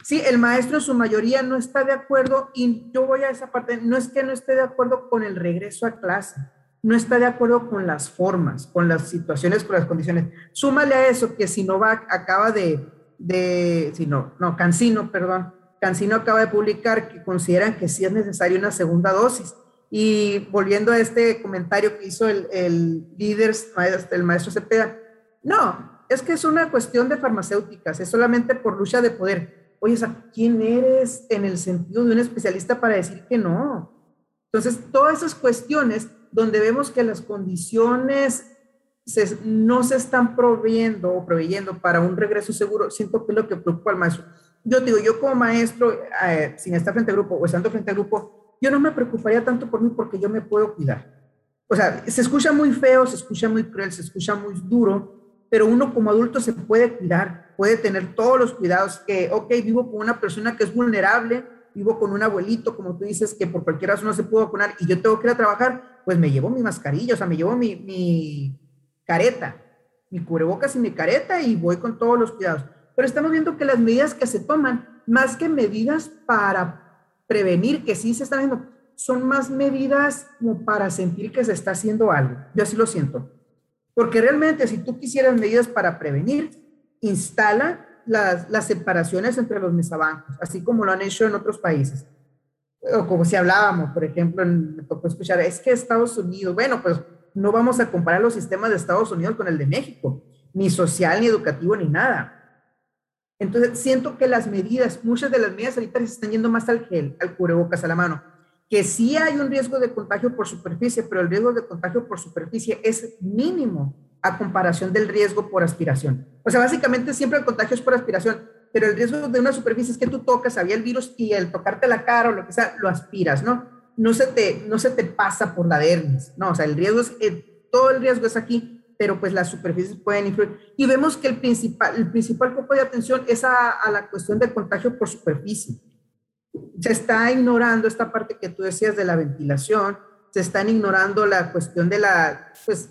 Sí, el maestro en su mayoría no está de acuerdo y yo voy a esa parte, no es que no esté de acuerdo con el regreso a clase, no está de acuerdo con las formas, con las situaciones, con las condiciones. Súmale a eso que Sinovac acaba de, de si no, no, Cancino, perdón, Cancino acaba de publicar que consideran que sí es necesaria una segunda dosis. Y volviendo a este comentario que hizo el, el líder, el maestro Cepeda, no, es que es una cuestión de farmacéuticas, es solamente por lucha de poder. Oye, ¿quién eres en el sentido de un especialista para decir que no? Entonces, todas esas cuestiones donde vemos que las condiciones no se están proveyendo o proveyendo para un regreso seguro, siento que es lo que preocupa al maestro. Yo digo, yo como maestro, eh, sin estar frente al grupo o estando frente al grupo, yo no me preocuparía tanto por mí porque yo me puedo cuidar. O sea, se escucha muy feo, se escucha muy cruel, se escucha muy duro, pero uno como adulto se puede cuidar, puede tener todos los cuidados que, ok, vivo con una persona que es vulnerable, vivo con un abuelito, como tú dices, que por cualquier razón no se puede vacunar y yo tengo que ir a trabajar, pues me llevo mi mascarilla, o sea, me llevo mi, mi careta, mi cubrebocas y mi careta y voy con todos los cuidados. Pero estamos viendo que las medidas que se toman, más que medidas para prevenir, que sí se están haciendo, son más medidas como para sentir que se está haciendo algo. Yo así lo siento. Porque realmente si tú quisieras medidas para prevenir, instala las, separaciones entre los mesabancos, así como lo han hecho en otros países. O como si hablábamos, por ejemplo, me tocó escuchar, es que Estados Unidos, bueno, pues no vamos a comparar los sistemas de Estados Unidos con el de México, ni social, ni educativo, ni nada. Entonces, siento que las medidas, muchas de las medidas sanitarias están yendo más al gel, al cubrebocas, a la mano. Que sí hay un riesgo de contagio por superficie, pero el riesgo de contagio por superficie es mínimo a comparación del riesgo por aspiración. O sea, básicamente siempre el contagio es por aspiración, pero el riesgo de una superficie es que tú tocas, había el virus y el tocarte la cara o lo que sea, lo aspiras, ¿no? No se te, no se te pasa por la dermis, ¿no? O sea, el riesgo es, eh, todo el riesgo es aquí pero pues las superficies pueden influir. Y vemos que el principal, el principal foco de atención es a, la cuestión del contagio por superficie. Se está ignorando esta parte que tú decías de la ventilación, se están ignorando la cuestión de las pues,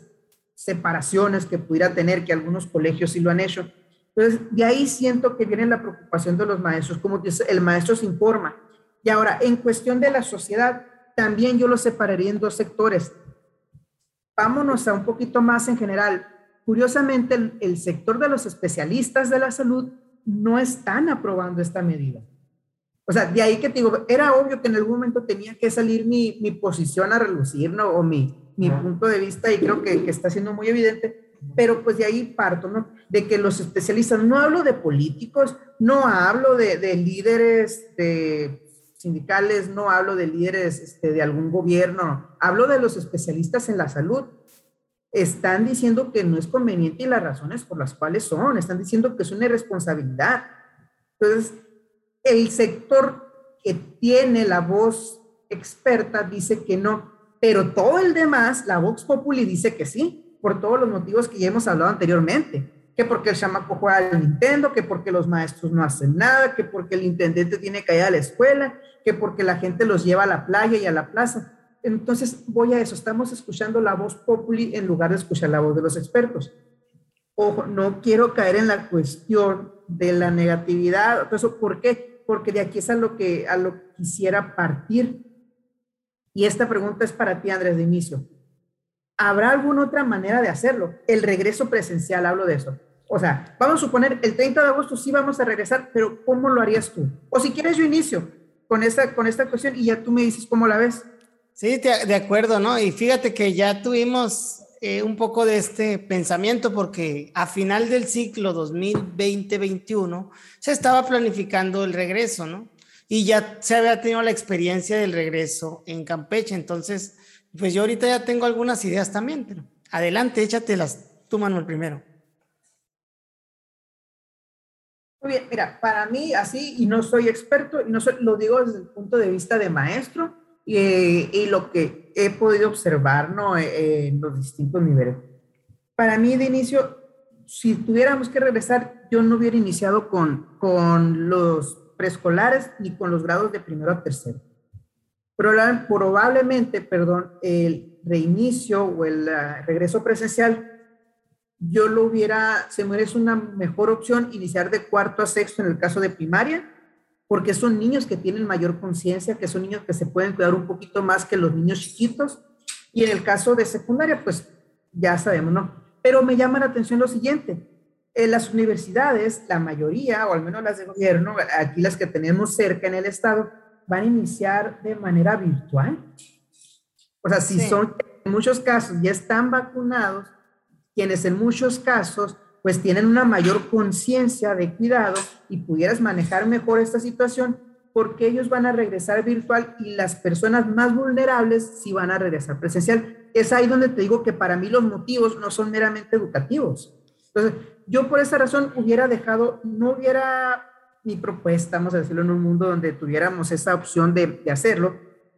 separaciones que pudiera tener, que algunos colegios sí lo han hecho. Entonces, de ahí siento que viene la preocupación de los maestros, como dice, el maestro se informa. Y ahora, en cuestión de la sociedad, también yo lo separaría en dos sectores. Vámonos a un poquito más en general. Curiosamente, el, el sector de los especialistas de la salud no están aprobando esta medida. O sea, de ahí que te digo, era obvio que en algún momento tenía que salir mi, mi posición a relucir, ¿no? O mi, mi punto de vista, y creo que, que, está siendo muy evidente, pero pues de ahí parto, ¿no? De que los especialistas, no hablo de políticos, no hablo de, de líderes de sindicales, no hablo de líderes este, de algún gobierno, hablo de los especialistas en la salud. Están diciendo que no es conveniente y las razones por las cuales son, están diciendo que es una irresponsabilidad. Entonces, el sector que tiene la voz experta dice que no, pero todo el demás, la Vox Populi dice que sí, por todos los motivos que ya hemos hablado anteriormente. Que porque el chamaco juega al Nintendo, que porque los maestros no hacen nada, que porque el intendente tiene que ir a la escuela, que porque la gente los lleva a la playa y a la plaza. Entonces, voy a eso, estamos escuchando la voz populi en lugar de escuchar la voz de los expertos. Ojo, no quiero caer en la cuestión de la negatividad. Entonces, ¿por qué? porque de aquí es a lo que, a lo quisiera partir. Y esta pregunta es para ti, Andrés, de inicio. ¿Habrá alguna otra manera de hacerlo? El regreso presencial, hablo de eso. O sea, vamos a suponer, el 30 de agosto sí vamos a regresar, pero ¿cómo lo harías tú? O si quieres, yo inicio con esta, con esta cuestión y ya tú me dices cómo la ves. Sí, de acuerdo, ¿no? Y fíjate que ya tuvimos eh, un poco de este pensamiento porque a final del ciclo 2020-21 se estaba planificando el regreso, ¿no? Y ya se había tenido la experiencia del regreso en Campeche. Entonces, pues yo ahorita ya tengo algunas ideas también, pero adelante, échatelas tú, Manuel, primero. Muy bien, mira, para mí así, y no soy experto, y no lo digo desde el punto de vista de maestro, y, lo que he podido observar ¿no? Eh, en los distintos niveles. Para mí, de inicio, si tuviéramos que regresar, yo no hubiera iniciado con, con los preescolares ni con los grados de primero a tercero. Probablemente, perdón, el reinicio o el ah, regreso presencial, yo lo hubiera, se me es una mejor opción iniciar de cuarto a sexto en el caso de primaria porque son niños que tienen mayor conciencia, que son niños que se pueden cuidar un poquito más que los niños chiquitos. Y en el caso de secundaria, pues ya sabemos, ¿no? Pero me llama la atención lo siguiente. En las universidades, la mayoría, o al menos las de gobierno, aquí las que tenemos cerca en el estado, van a iniciar de manera virtual. O sea, si son, en muchos casos ya están vacunados, quienes en muchos casos pues tienen una mayor conciencia de cuidado y pudieras manejar mejor esta situación porque ellos van a regresar virtual y las personas más vulnerables sí van a regresar presencial. Es ahí donde te digo que para mí los motivos no son meramente educativos. Entonces, yo por esa razón hubiera dejado, no hubiera mi propuesta, vamos a decirlo, en un mundo donde tuviéramos esa opción de, de hacerlo,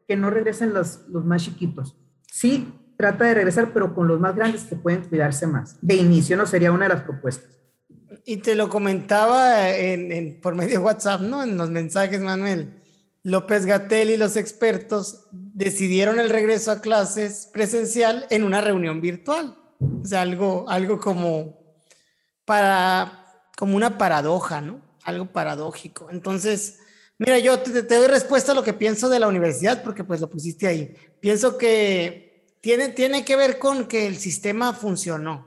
que no regresen los, los más chiquitos. Sí, trata de regresar, pero con los más grandes que pueden cuidarse más. De inicio no sería una de las propuestas. Y te lo comentaba en, por medio de WhatsApp, ¿no? En los mensajes, Manuel. López Gatel y los expertos decidieron el regreso a clases presencial en una reunión virtual. O sea, algo, algo como para, como una paradoja, ¿no? Algo paradójico. Entonces, mira, yo te, te doy respuesta a lo que pienso de la universidad porque pues lo pusiste ahí. Pienso que tiene, que ver con que el sistema funcionó.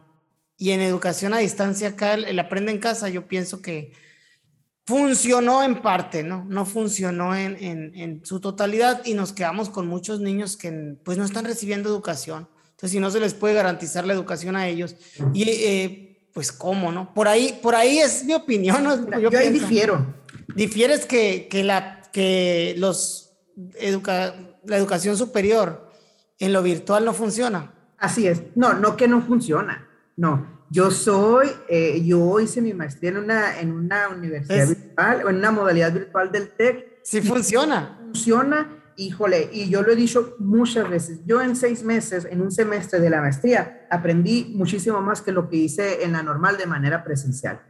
Y en educación a distancia, acá el, aprende en casa, yo pienso que funcionó en parte, ¿no? No funcionó en, en, su totalidad y nos quedamos con muchos niños que pues no están recibiendo educación. Entonces, si no se les puede garantizar la educación a ellos, y eh, pues cómo, ¿no? Por ahí, por ahí es mi opinión. ¿no? Yo, ahí difiero. Difieres que, que, la, que los educa, la educación superior en lo virtual no funciona. Así es. No, no que no funciona. No, yo soy, eh, yo hice mi maestría en una, en una universidad virtual o en una modalidad virtual del TEC. Sí funciona. Funciona, híjole, y yo lo he dicho muchas veces. Yo en seis meses, en un semestre de la maestría, aprendí muchísimo más que lo que hice en la normal de manera presencial.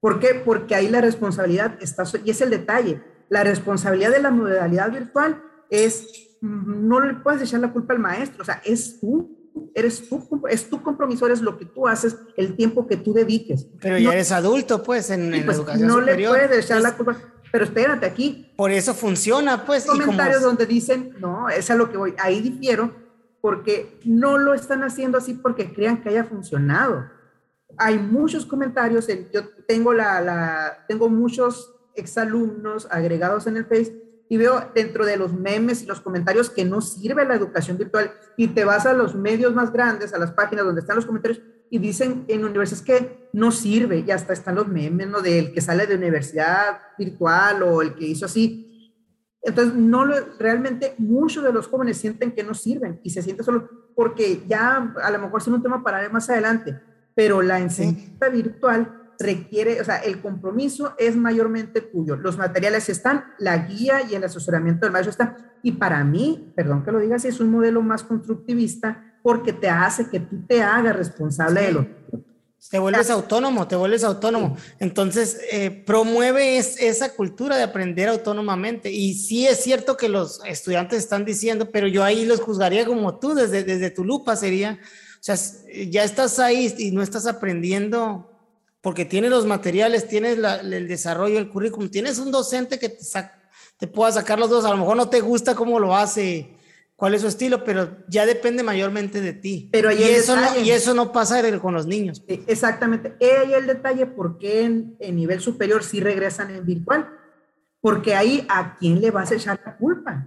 ¿Por qué? Porque ahí la responsabilidad está, y es el detalle, la responsabilidad de la modalidad virtual es no le puedes echar la culpa al maestro, o sea, es tú. eres tú, es tu compromiso, eres lo que tú haces, el tiempo que tú dediques. Pero ya eres adulto, pues, en, en pues, educación no superior. le puedes echar la culpa. Pero espérate aquí. Por eso funciona, pues. Comentarios donde dicen, no, es a lo que voy, ahí difiero, porque no lo están haciendo así porque crean que haya funcionado. Hay muchos comentarios, yo tengo, la, la, tengo muchos exalumnos agregados en el Face y veo dentro de los memes y los comentarios que no sirve la educación virtual y te vas a los medios más grandes, a las páginas donde están los comentarios y dicen en universidades que no sirve y hasta están los memes, ¿no? Del que sale de universidad virtual o el que hizo así. Entonces, no realmente muchos de los jóvenes sienten que no sirven y se sienten solo porque ya a lo mejor es un tema para ver más adelante, pero la enseñanza virtual requiere, o sea, el compromiso es mayormente tuyo. Los materiales están, la guía y el asesoramiento del maestro está. Y para mí, perdón que lo digas, es un modelo más constructivista porque te hace que tú te hagas responsable de lo te vuelves autónomo, te vuelves autónomo. Entonces, eh, promueve esa cultura de aprender autónomamente. Y sí es cierto que los estudiantes están diciendo, pero yo ahí los juzgaría como tú, desde, desde tu lupa sería, o sea, ya estás ahí y no estás aprendiendo porque tienes los materiales, tienes el desarrollo, el currículum, tienes un docente que te, te pueda sacar los dos, a lo mejor no te gusta cómo lo hace, cuál es su estilo, pero ya depende mayormente de ti. Pero y, eso no, y eso no pasa con los niños. Exactamente. Ahí el detalle por qué en, en, nivel superior sí regresan en virtual. Porque ahí a quién le vas a echar la culpa.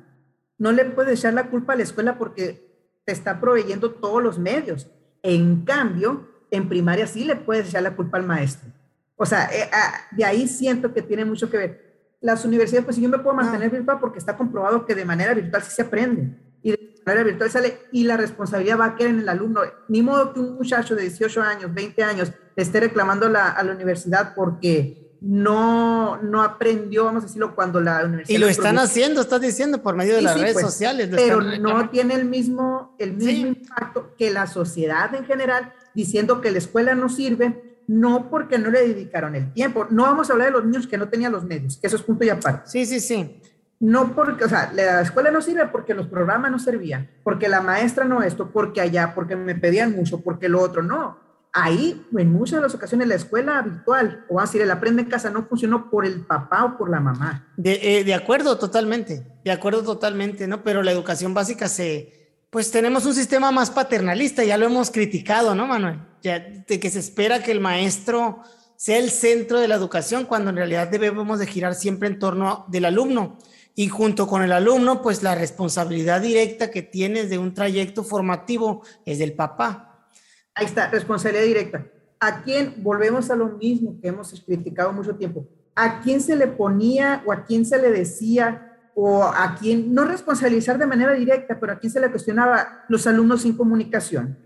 No le puedes echar la culpa a la escuela porque te está proveyendo todos los medios. En cambio, en primaria sí le puedes echar la culpa al maestro. O sea, eh, ah, de ahí siento que tiene mucho que ver. Las universidades, pues yo me puedo mantener virtual porque está comprobado que de manera virtual sí se aprende. Y de manera virtual sale y la responsabilidad va a quedar en el alumno. Ni modo que un muchacho de 18 años, 20 años, esté reclamando la, a la universidad porque no, no aprendió, vamos a decirlo, cuando la universidad... Y lo están haciendo, estás diciendo, por medio de las redes pues, sociales. Pero no tiene el mismo, el mismo impacto que la sociedad en general diciendo que la escuela no sirve, no porque no le dedicaron el tiempo. No vamos a hablar de los niños que no tenían los medios, que eso es punto y aparte. Sí, sí, sí. No porque, o sea, la escuela no sirve porque los programas no servían, porque la maestra no esto, porque allá, porque me pedían mucho, porque lo otro no. Ahí, en muchas de las ocasiones, la escuela virtual, o así, el aprende en casa, no funcionó por el papá o por la mamá. De, eh, de acuerdo, totalmente, de acuerdo totalmente, ¿no? Pero la educación básica se, pues tenemos un sistema más paternalista, ya lo hemos criticado, ¿no, Manuel? De que se espera que el maestro sea el centro de la educación, cuando en realidad debemos de girar siempre en torno del alumno. Y junto con el alumno, pues la responsabilidad directa que tienes de un trayecto formativo es del papá. Ahí está, responsabilidad directa. ¿A quién, volvemos a lo mismo que hemos criticado mucho tiempo, a quién se le ponía o a quién se le decía o a quien, no responsabilizar de manera directa, pero a quien se le cuestionaba los alumnos sin comunicación.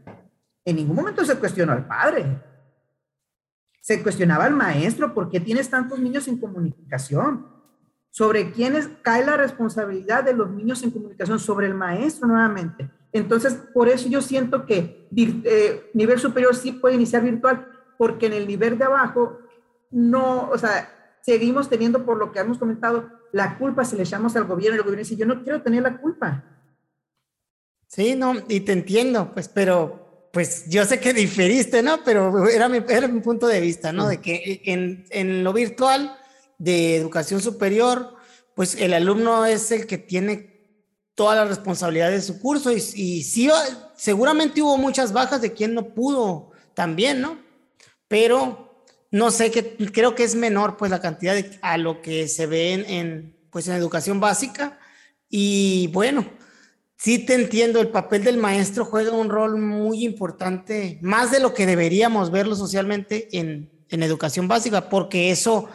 En ningún momento se cuestionó al padre. Se cuestionaba al maestro, ¿por qué tienes tantos niños sin comunicación? ¿Sobre quiénes cae la responsabilidad de los niños sin comunicación? Sobre el maestro nuevamente. Entonces, por eso yo siento que eh, nivel superior sí puede iniciar virtual, porque en el nivel de abajo no, o sea, seguimos teniendo, por lo que hemos comentado, la culpa se le echamos al gobierno y el gobierno dice, yo no quiero tener la culpa. Sí, no, y te entiendo, pues, pero, pues yo sé que diferiste, ¿no? Pero era mi, era mi punto de vista, ¿no? De que en, en lo virtual de educación superior, pues el alumno es el que tiene toda la responsabilidad de su curso y, y sí, seguramente hubo muchas bajas de quien no pudo también, ¿no? Pero no sé, que, creo que es menor pues la cantidad a lo que se ve en, pues, en educación básica. Y bueno, sí te entiendo, el papel del maestro juega un rol muy importante, más de lo que deberíamos verlo socialmente en, en educación básica, porque eso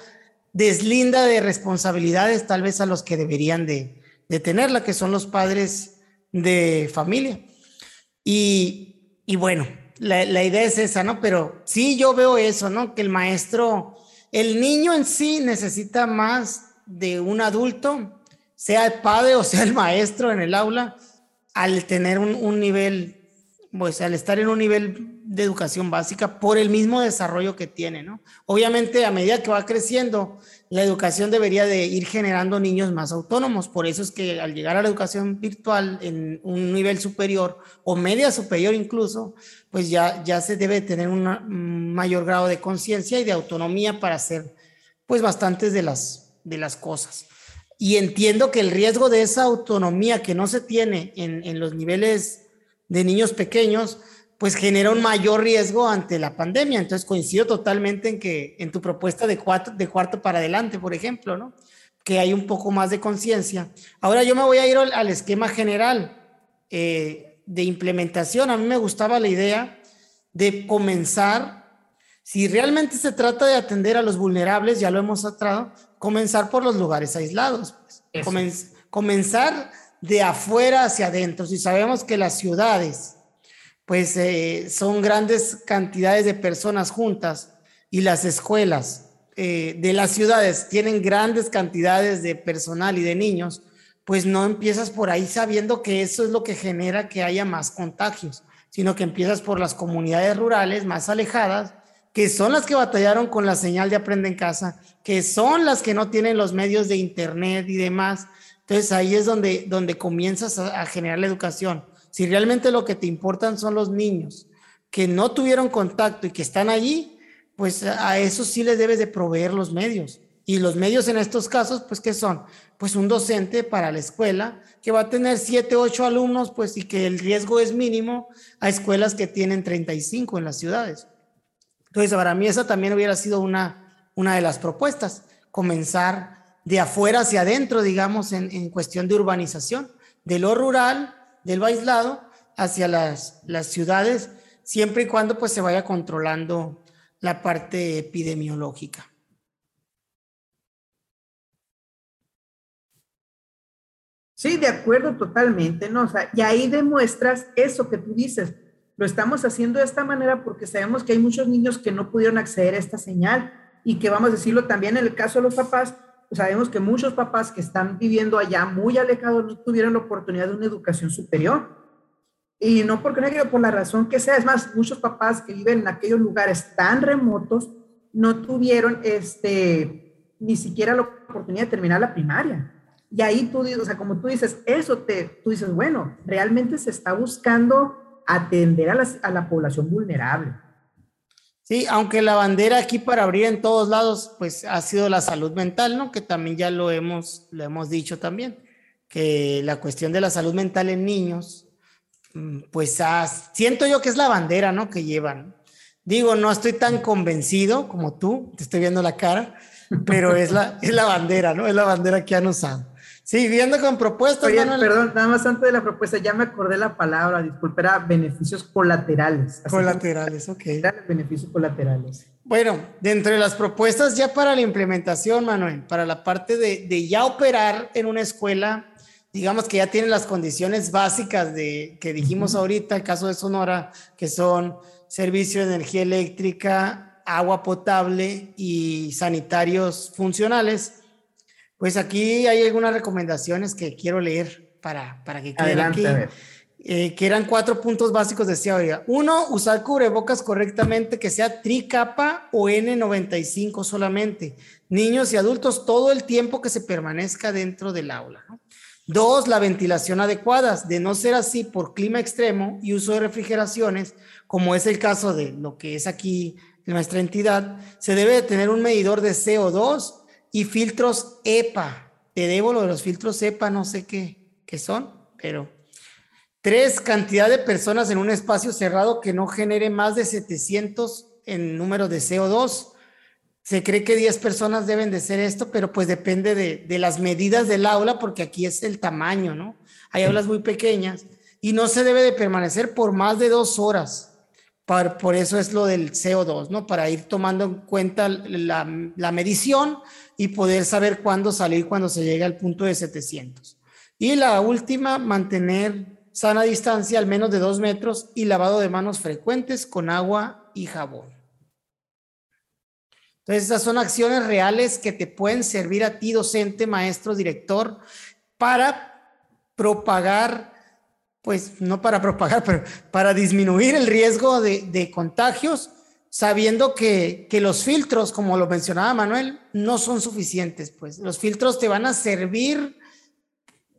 deslinda de responsabilidades tal vez a los que deberían de, de tenerla, que son los padres de familia. Y, y bueno, la, la, idea es esa, ¿no? Pero sí, yo veo eso, ¿no? Que el maestro, el niño en sí necesita más de un adulto, sea el padre o sea el maestro en el aula, al tener un, un nivel, pues al estar en un nivel de educación básica por el mismo desarrollo que tiene, ¿no? Obviamente, a medida que va creciendo, la educación debería de ir generando niños más autónomos. Por eso es que al llegar a la educación virtual en un nivel superior o media superior incluso, pues ya, ya se debe tener un mayor grado de conciencia y de autonomía para hacer, pues, bastantes de las, de las cosas. Y entiendo que el riesgo de esa autonomía que no se tiene en, en los niveles de niños pequeños, pues genera un mayor riesgo ante la pandemia. Entonces coincido totalmente en que en tu propuesta de, cuatro, de cuarto para adelante, por ejemplo, ¿no? Que hay un poco más de conciencia. Ahora yo me voy a ir al, esquema general eh, de implementación. A mí me gustaba la idea de comenzar, si realmente se trata de atender a los vulnerables, ya lo hemos tratado, comenzar por los lugares aislados. Pues. comenzar de afuera hacia adentro. Si sabemos que las ciudades pues eh, son grandes cantidades de personas juntas y las escuelas eh, de las ciudades tienen grandes cantidades de personal y de niños, pues no empiezas por ahí sabiendo que eso es lo que genera que haya más contagios, sino que empiezas por las comunidades rurales más alejadas, que son las que batallaron con la señal de aprende en casa, que son las que no tienen los medios de internet y demás. Entonces ahí es donde, donde comienzas a generar la educación. Si realmente lo que te importan son los niños que no tuvieron contacto y que están allí, pues a eso sí les debes de proveer los medios. Y los medios en estos casos, pues, ¿qué son? Pues un docente para la escuela que va a tener 7, 8 alumnos, pues, y que el riesgo es mínimo a escuelas que tienen 35 en las ciudades. Entonces, para mí esa también hubiera sido una, una de las propuestas, comenzar de afuera hacia adentro, digamos, en, en cuestión de urbanización, de lo rural del aislado hacia las, las ciudades, siempre y cuando pues se vaya controlando la parte epidemiológica. Sí, de acuerdo totalmente, ¿no? Y ahí demuestras eso que tú dices. Lo estamos haciendo de esta manera porque sabemos que hay muchos niños que no pudieron acceder a esta señal y que vamos a decirlo también en el caso de los papás, sabemos que muchos papás que están viviendo allá muy alejados no tuvieron la oportunidad de una educación superior. Y no porque no por la razón que sea. Es más, muchos papás que viven en aquellos lugares tan remotos no tuvieron este, ni siquiera la oportunidad de terminar la primaria. Y ahí tú, o sea, como tú dices, eso te, tú dices, bueno, realmente se está buscando atender a, a la población vulnerable. Sí, aunque la bandera aquí para abrir en todos lados, pues ha sido la salud mental, ¿no? Que también ya lo hemos, lo hemos dicho también, que la cuestión de la salud mental en niños, mm, pues siento yo que es la bandera, ¿no? Que llevan. Digo, no estoy tan convencido como tú, te estoy viendo la cara, pero es la, es la bandera, ¿no? Es la bandera que han usado. Sí, viendo con propuestas. Oye, perdón, nada más antes de la propuesta, ya me acordé la palabra, disculpe, era beneficios colaterales. colaterales, ok. beneficios colaterales. Bueno, dentro de las propuestas ya para la implementación, Manuel, para la parte de, de ya operar en una escuela, digamos que ya tiene las condiciones básicas de que dijimos ahorita, el caso de Sonora, que son servicio de energía eléctrica, agua potable y sanitarios funcionales pues aquí hay algunas recomendaciones que quiero leer para, para que queden aquí. Eh, que eran cuatro puntos básicos de esta Uno, usar cubrebocas correctamente, que sea tricapa o N95 solamente. Niños y adultos todo el tiempo que se permanezca dentro del aula. Dos, la ventilación adecuada. De no ser así por clima extremo y uso de refrigeraciones, como es el caso de lo que es aquí en nuestra entidad, se debe de tener un medidor de CO2 y filtros EPA. Te debo lo de los filtros EPA, no sé qué, qué son, pero tres, cantidad de personas en un espacio cerrado que no genere más de 700 en número de CO2. Se cree que 10 personas deben de ser esto, pero pues depende de, de las medidas del aula, porque aquí es el tamaño, ¿no? Hay aulas muy pequeñas y no se debe de permanecer por más de dos horas por eso es lo del CO2, ¿no? Para ir tomando en cuenta la, medición y poder saber cuándo salir cuando se llegue al punto de 700. Y la última, mantener sana distancia al menos de dos metros y lavado de manos frecuentes con agua y jabón. Entonces, esas son acciones reales que te pueden servir a ti, docente, maestro, director, para propagar pues no para propagar, pero para disminuir el riesgo de, de contagios, sabiendo que, que, los filtros, como lo mencionaba Manuel, no son suficientes. Pues los filtros te van a servir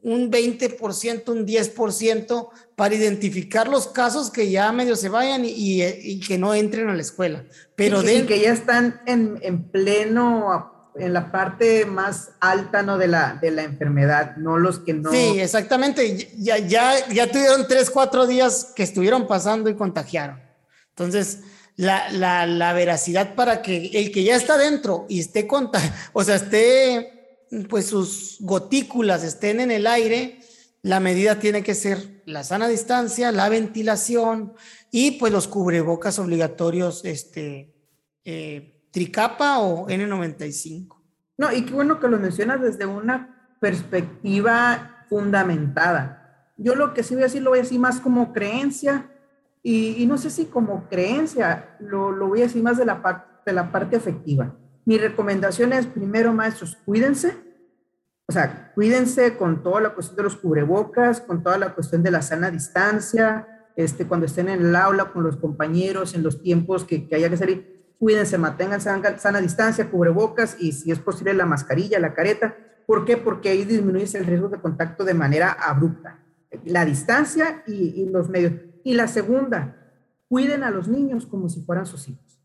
un 20%, un 10% para identificar los casos que ya medio se vayan y, y, que no entren a la escuela. Pero y, de... que ya están en, en, pleno, en la parte más alta ¿no? de, la, de la enfermedad, no los que no. Sí, exactamente. Ya, ya, ya tuvieron tres, cuatro días que estuvieron pasando y contagiaron. Entonces, la, la, veracidad para que el que ya está dentro y esté contagiado, o sea, esté pues sus gotículas estén en el aire, la medida tiene que ser la sana distancia, la ventilación y pues los cubrebocas obligatorios, este, eh, tricapa o N95. No, y qué bueno que lo mencionas desde una perspectiva fundamentada. Yo lo que sí voy a decir, lo voy a decir más como creencia y, no sé si como creencia, lo, lo, voy a decir más de la, parte efectiva. Mi recomendación es, primero, maestros, cuídense. O sea, cuídense con toda la cuestión de los cubrebocas, con toda la cuestión de la sana distancia, este, cuando estén en el aula con los compañeros, en los tiempos que, que haya que salir, cuídense, mantengan sana, sana, distancia, cubrebocas y si es posible la mascarilla, la careta. ¿Por qué? Porque ahí disminuye el riesgo de contacto de manera abrupta. La distancia y, los medios. Y la segunda, cuiden a los niños como si fueran sus hijos.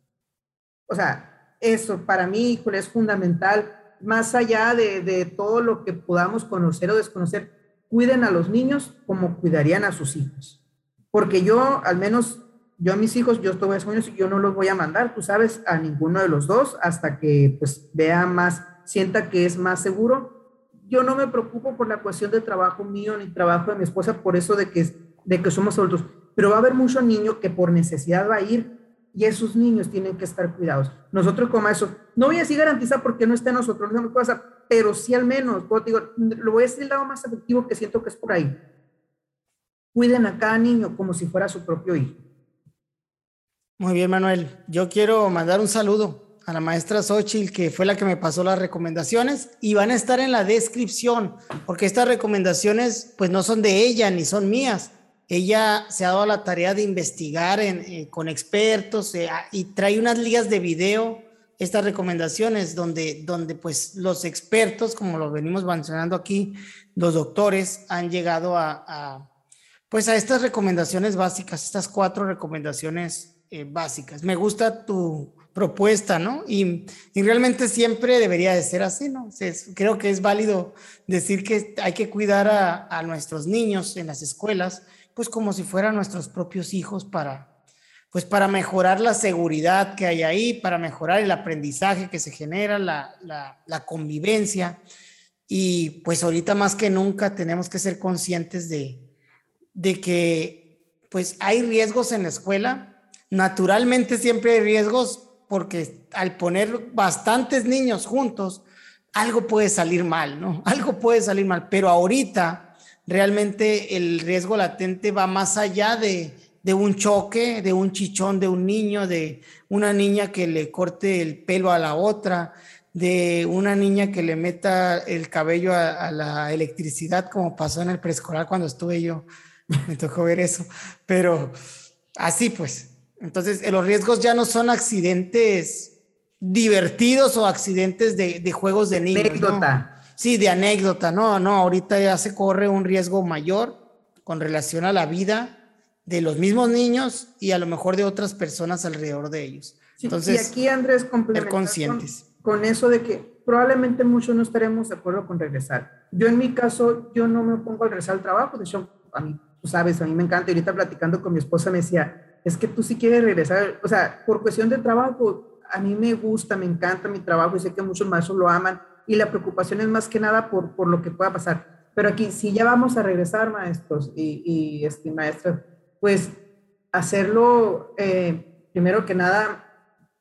O sea, eso para mí, híjole, es fundamental, más allá de, todo lo que podamos conocer o desconocer, cuiden a los niños como cuidarían a sus hijos. Porque yo, al menos, yo a mis hijos, yo estoy años y yo no los voy a mandar, tú sabes, a ninguno de los dos hasta que pues vea más, sienta que es más seguro. Yo no me preocupo por la cuestión de trabajo mío ni trabajo de mi esposa, por eso de que, de que somos adultos, pero va a haber mucho niño que por necesidad va a ir y esos niños tienen que estar cuidados. Nosotros como eso, no voy a decir garantizar porque no está en nosotros, no pasa, pero sí al menos, digo, lo voy a decir el lado más efectivo que siento que es por ahí. Cuiden a cada niño como si fuera su propio hijo. Muy bien, Manuel. Yo quiero mandar un saludo a la maestra Xochitl, que fue la que me pasó las recomendaciones, y van a estar en la descripción, porque estas recomendaciones pues no son de ella ni son mías, ella se ha dado la tarea de investigar eh, con expertos eh, y trae unas ligas de video, estas recomendaciones, donde, donde pues los expertos, como lo venimos mencionando aquí, los doctores han llegado a, pues a estas recomendaciones básicas, estas cuatro recomendaciones eh, básicas. Me gusta tu propuesta, ¿no? Y, realmente siempre debería de ser así, ¿no? creo que es válido decir que hay que cuidar a, nuestros niños en las escuelas, pues como si fueran nuestros propios hijos para, pues para mejorar la seguridad que hay ahí, para mejorar el aprendizaje que se genera, la convivencia. Y pues ahorita más que nunca tenemos que ser conscientes de, de que pues hay riesgos en la escuela. Naturalmente siempre hay riesgos porque al poner bastantes niños juntos, algo puede salir mal, ¿no? Algo puede salir mal, pero ahorita realmente el riesgo latente va más allá de, de, un choque, de un chichón de un niño, de una niña que le corte el pelo a la otra, de una niña que le meta el cabello a, a la electricidad, como pasó en el preescolar cuando estuve yo. Me tocó ver eso. Pero así pues. Entonces, eh, los riesgos ya no son accidentes divertidos o accidentes de, de juegos de niños. Anécdota. ¿no? Sí, de anécdota, no, no, ahorita ya se corre un riesgo mayor con relación a la vida de los mismos niños y a lo mejor de otras personas alrededor de ellos. Sí, Entonces, y aquí Andrés ser conscientes. Con, con, eso de que probablemente muchos no estaremos de acuerdo con regresar. Yo en mi caso, yo no me opongo a regresar al trabajo, de hecho, a mí, tú sabes, a mí me encanta, y ahorita platicando con mi esposa me decía, es que tú sí quieres regresar, o sea, por cuestión de trabajo, a mí me gusta, me encanta mi trabajo y sé que muchos maestros lo aman, y la preocupación es más que nada por, por lo que pueda pasar. Pero aquí, si ya vamos a regresar, maestros y, y este, maestras, pues hacerlo, eh, primero que nada,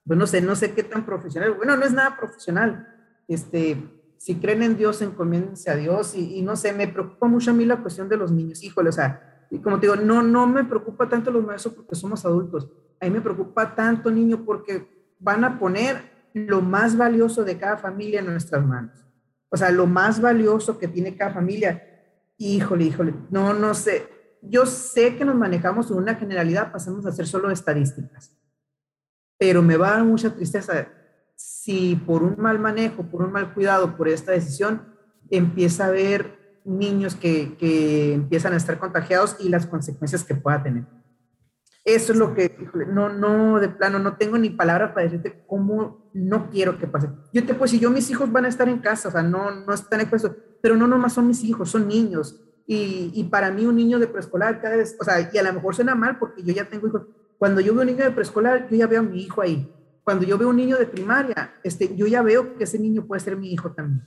pues no sé, no sé qué tan profesional, bueno, no es nada profesional. Este, si creen en Dios, encomiéndense a Dios y, y, no sé, me preocupa mucho a mí la cuestión de los niños, híjole, o sea, y como te digo, no, no me preocupa tanto los maestros porque somos adultos, a mí me preocupa tanto niño porque van a poner lo más valioso de cada familia en nuestras manos. O sea, lo más valioso que tiene cada familia. Híjole, híjole, no, no sé. yo sé que nos manejamos en una generalidad, pasamos a hacer solo estadísticas, pero me va a dar mucha tristeza si por un mal manejo, por un mal cuidado, por esta decisión, empieza a haber niños que, que empiezan a estar contagiados y las consecuencias que pueda tener. Eso es lo que, no, no, de plano, no tengo ni palabra para decirte cómo no quiero que pase. Yo te puedo decir, yo mis hijos van a estar en casa, o sea, no, no están expuestos, pero no nomás son mis hijos, son niños. Y, y, para mí un niño de preescolar cada vez, o sea, y a lo mejor suena mal porque yo ya tengo hijos. Cuando yo veo un niño de preescolar, yo ya veo a mi hijo ahí. Cuando yo veo un niño de primaria, este, yo ya veo que ese niño puede ser mi hijo también.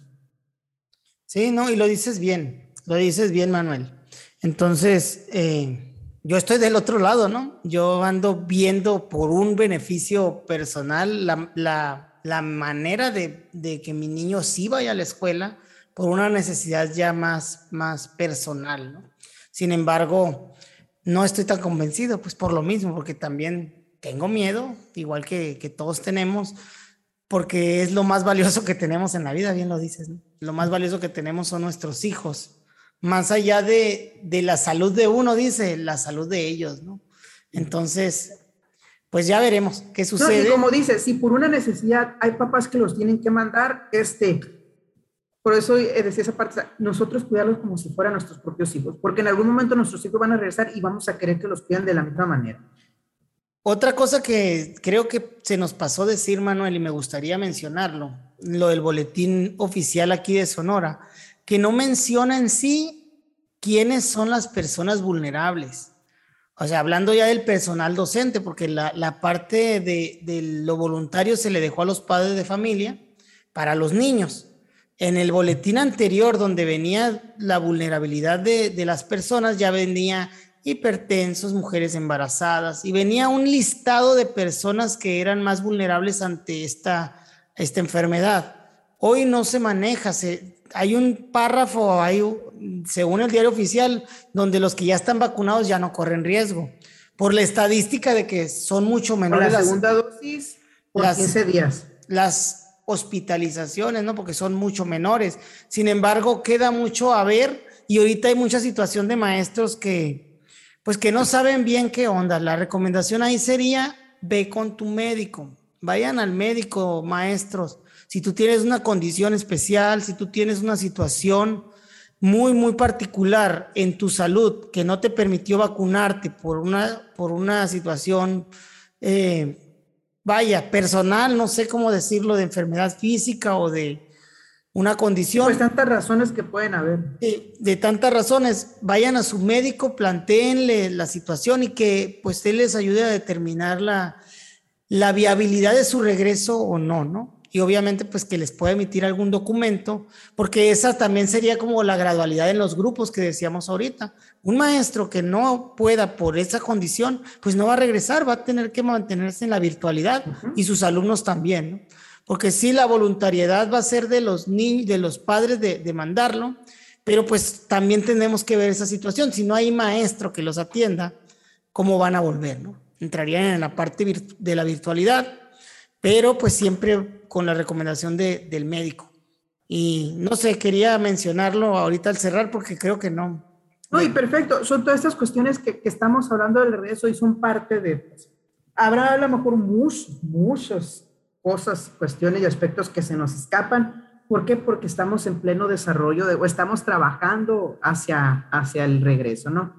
Sí, no, y lo dices bien, lo dices bien, Manuel. Entonces, eh, yo estoy del otro lado, ¿no? Yo ando viendo por un beneficio personal la, la, la manera de, de, que mi niño sí vaya a la escuela por una necesidad ya más, más personal, ¿no? Sin embargo, no estoy tan convencido, pues por lo mismo, porque también tengo miedo, igual que, que todos tenemos, porque es lo más valioso que tenemos en la vida, bien lo dices, ¿no? Lo más valioso que tenemos son nuestros hijos más allá de, de, la salud de uno, dice, la salud de ellos, ¿no? Entonces, pues ya veremos qué sucede. No, y como dice, si por una necesidad hay papás que los tienen que mandar, este, por eso decía esa parte, nosotros cuidarlos como si fueran nuestros propios hijos, porque en algún momento nuestros hijos van a regresar y vamos a querer que los cuiden de la misma manera. Otra cosa que creo que se nos pasó decir, Manuel, y me gustaría mencionarlo, lo del boletín oficial aquí de Sonora, que no menciona en sí quiénes son las personas vulnerables. O sea, hablando ya del personal docente, porque la, parte de, de, lo voluntario se le dejó a los padres de familia para los niños. En el boletín anterior, donde venía la vulnerabilidad de las personas, ya venía hipertensos, mujeres embarazadas, y venía un listado de personas que eran más vulnerables ante esta, esta enfermedad. Hoy no se maneja, se, hay un párrafo, hay, según el diario oficial, donde los que ya están vacunados ya no corren riesgo, por la estadística de que son mucho menores. la segunda dosis por las, 15 días. Las hospitalizaciones, ¿no? Porque son mucho menores. Sin embargo, queda mucho a ver y ahorita hay mucha situación de maestros que, pues que no saben bien qué onda. La recomendación ahí sería, ve con tu médico, vayan al médico, maestros si tú tienes una condición especial, si tú tienes una situación muy, muy particular en tu salud que no te permitió vacunarte por una, por una situación, eh, vaya, personal, no sé cómo decirlo, de enfermedad física o de una condición. Pues tantas razones que pueden haber. De, de tantas razones, vayan a su médico, planteenle la situación y que pues él les ayude a determinar la, la viabilidad de su regreso o no, ¿no? y obviamente pues que les pueda emitir algún documento, porque esa también sería como la gradualidad en los grupos que decíamos ahorita. Un maestro que no pueda por esa condición, pues no va a regresar, va a tener que mantenerse en la virtualidad uh -huh. y sus alumnos también, ¿no? Porque sí, la voluntariedad va a ser de los niños, de los padres de, de mandarlo, pero pues también tenemos que ver esa situación. Si no hay maestro que los atienda, ¿cómo van a volver, no? Entrarían en la parte de la virtualidad, pero pues siempre con la recomendación de, del médico. Y no sé, quería mencionarlo ahorita al cerrar porque creo que no. No, y perfecto. Son todas estas cuestiones que, estamos hablando del regreso y son parte de... Pues, habrá a lo mejor muchos, muchas cosas, cuestiones y aspectos que se nos escapan. ¿Por qué? Porque estamos en pleno desarrollo de, o estamos trabajando hacia, hacia el regreso, ¿no?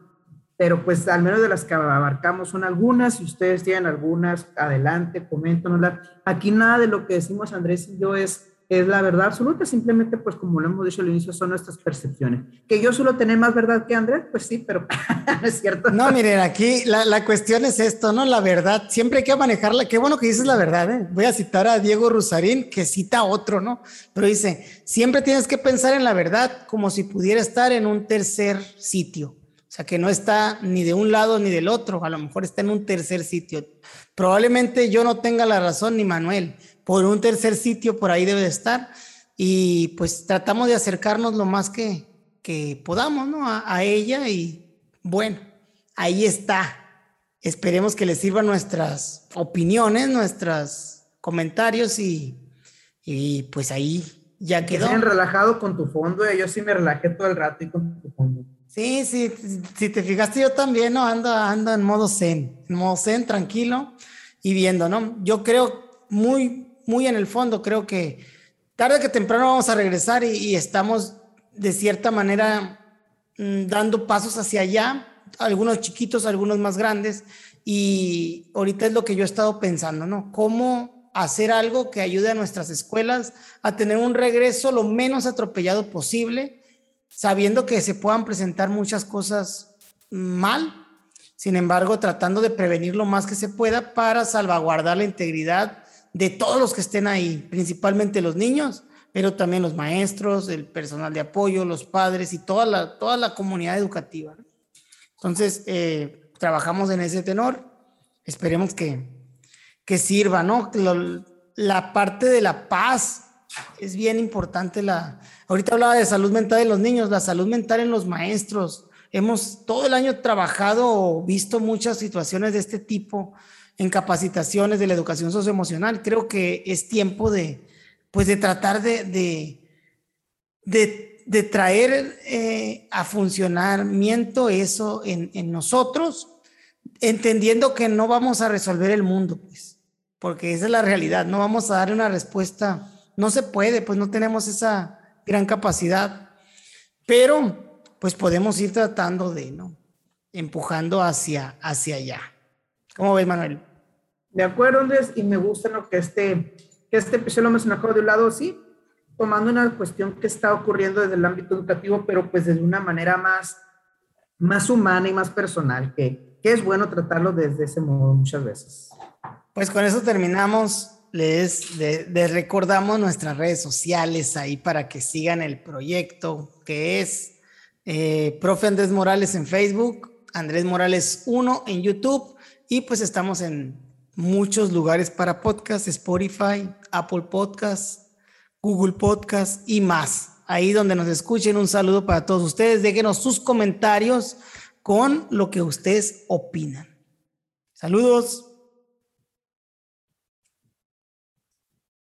pero pues al menos de las que abarcamos son algunas, si ustedes tienen algunas, adelante, coméntanosla. Aquí nada de lo que decimos Andrés y yo es, es la verdad absoluta, simplemente pues como lo hemos dicho al inicio, son nuestras percepciones. Que yo suelo tener más verdad que Andrés, pues sí, pero no es cierto. No, miren, aquí la, la, cuestión es esto, ¿no? La verdad, siempre hay que manejarla, qué bueno que dices la verdad, ¿eh? Voy a citar a Diego Rusarín, que cita a otro, ¿no? Pero dice, siempre tienes que pensar en la verdad como si pudiera estar en un tercer sitio o sea, que no está ni de un lado ni del otro, a lo mejor está en un tercer sitio. Probablemente yo no tenga la razón ni Manuel, por un tercer sitio por ahí debe de estar y pues tratamos de acercarnos lo más que, que podamos, ¿no? A, a ella y bueno, ahí está. Esperemos que les sirvan nuestras opiniones, nuestros comentarios y, y pues ahí ya quedó. Que se relajado con tu fondo, yo sí me relajé todo el rato y con tu fondo. Sí, sí, si te fijaste, yo también ¿no? ando, ando en modo zen, en modo zen, tranquilo y viendo, ¿no? Yo creo muy, muy en el fondo, creo que tarde que temprano vamos a regresar y, estamos de cierta manera mm, dando pasos hacia allá, algunos chiquitos, algunos más grandes, y ahorita es lo que yo he estado pensando, ¿no? ¿Cómo hacer algo que ayude a nuestras escuelas a tener un regreso lo menos atropellado posible? sabiendo que se puedan presentar muchas cosas mal, sin embargo, tratando de prevenir lo más que se pueda para salvaguardar la integridad de todos los que estén ahí, principalmente los niños, pero también los maestros, el personal de apoyo, los padres y toda la, toda la comunidad educativa. Entonces, eh, trabajamos en ese tenor, esperemos que, que sirva, ¿no? la parte de la paz es bien importante la, ahorita hablaba de salud mental de los niños, la salud mental en los maestros. Hemos todo el año trabajado, visto muchas situaciones de este tipo en capacitaciones de la educación socioemocional. Creo que es tiempo de, pues de tratar de, de, de, traer eh, a funcionamiento eso en, en nosotros, entendiendo que no vamos a resolver el mundo, pues, porque esa es la realidad, no vamos a dar una respuesta no se puede, pues no tenemos esa gran capacidad, pero pues podemos ir tratando de, ¿no? Empujando hacia, hacia allá. ¿Cómo ves, Manuel? De acuerdo, Andrés, y me gusta lo que este, que este episodio lo mencionó de un lado, sí, tomando una cuestión que está ocurriendo desde el ámbito educativo, pero pues desde una manera más, más humana y más personal, que, que es bueno tratarlo desde ese modo muchas veces. Pues con eso terminamos les, recordamos nuestras redes sociales ahí para que sigan el proyecto que es eh, Profe Andrés Morales en Facebook, Andrés Morales 1 en YouTube y pues estamos en muchos lugares para podcast, Spotify, Apple Podcast, Google Podcast y más. Ahí donde nos escuchen, un saludo para todos ustedes. Déjenos sus comentarios con lo que ustedes opinan. Saludos.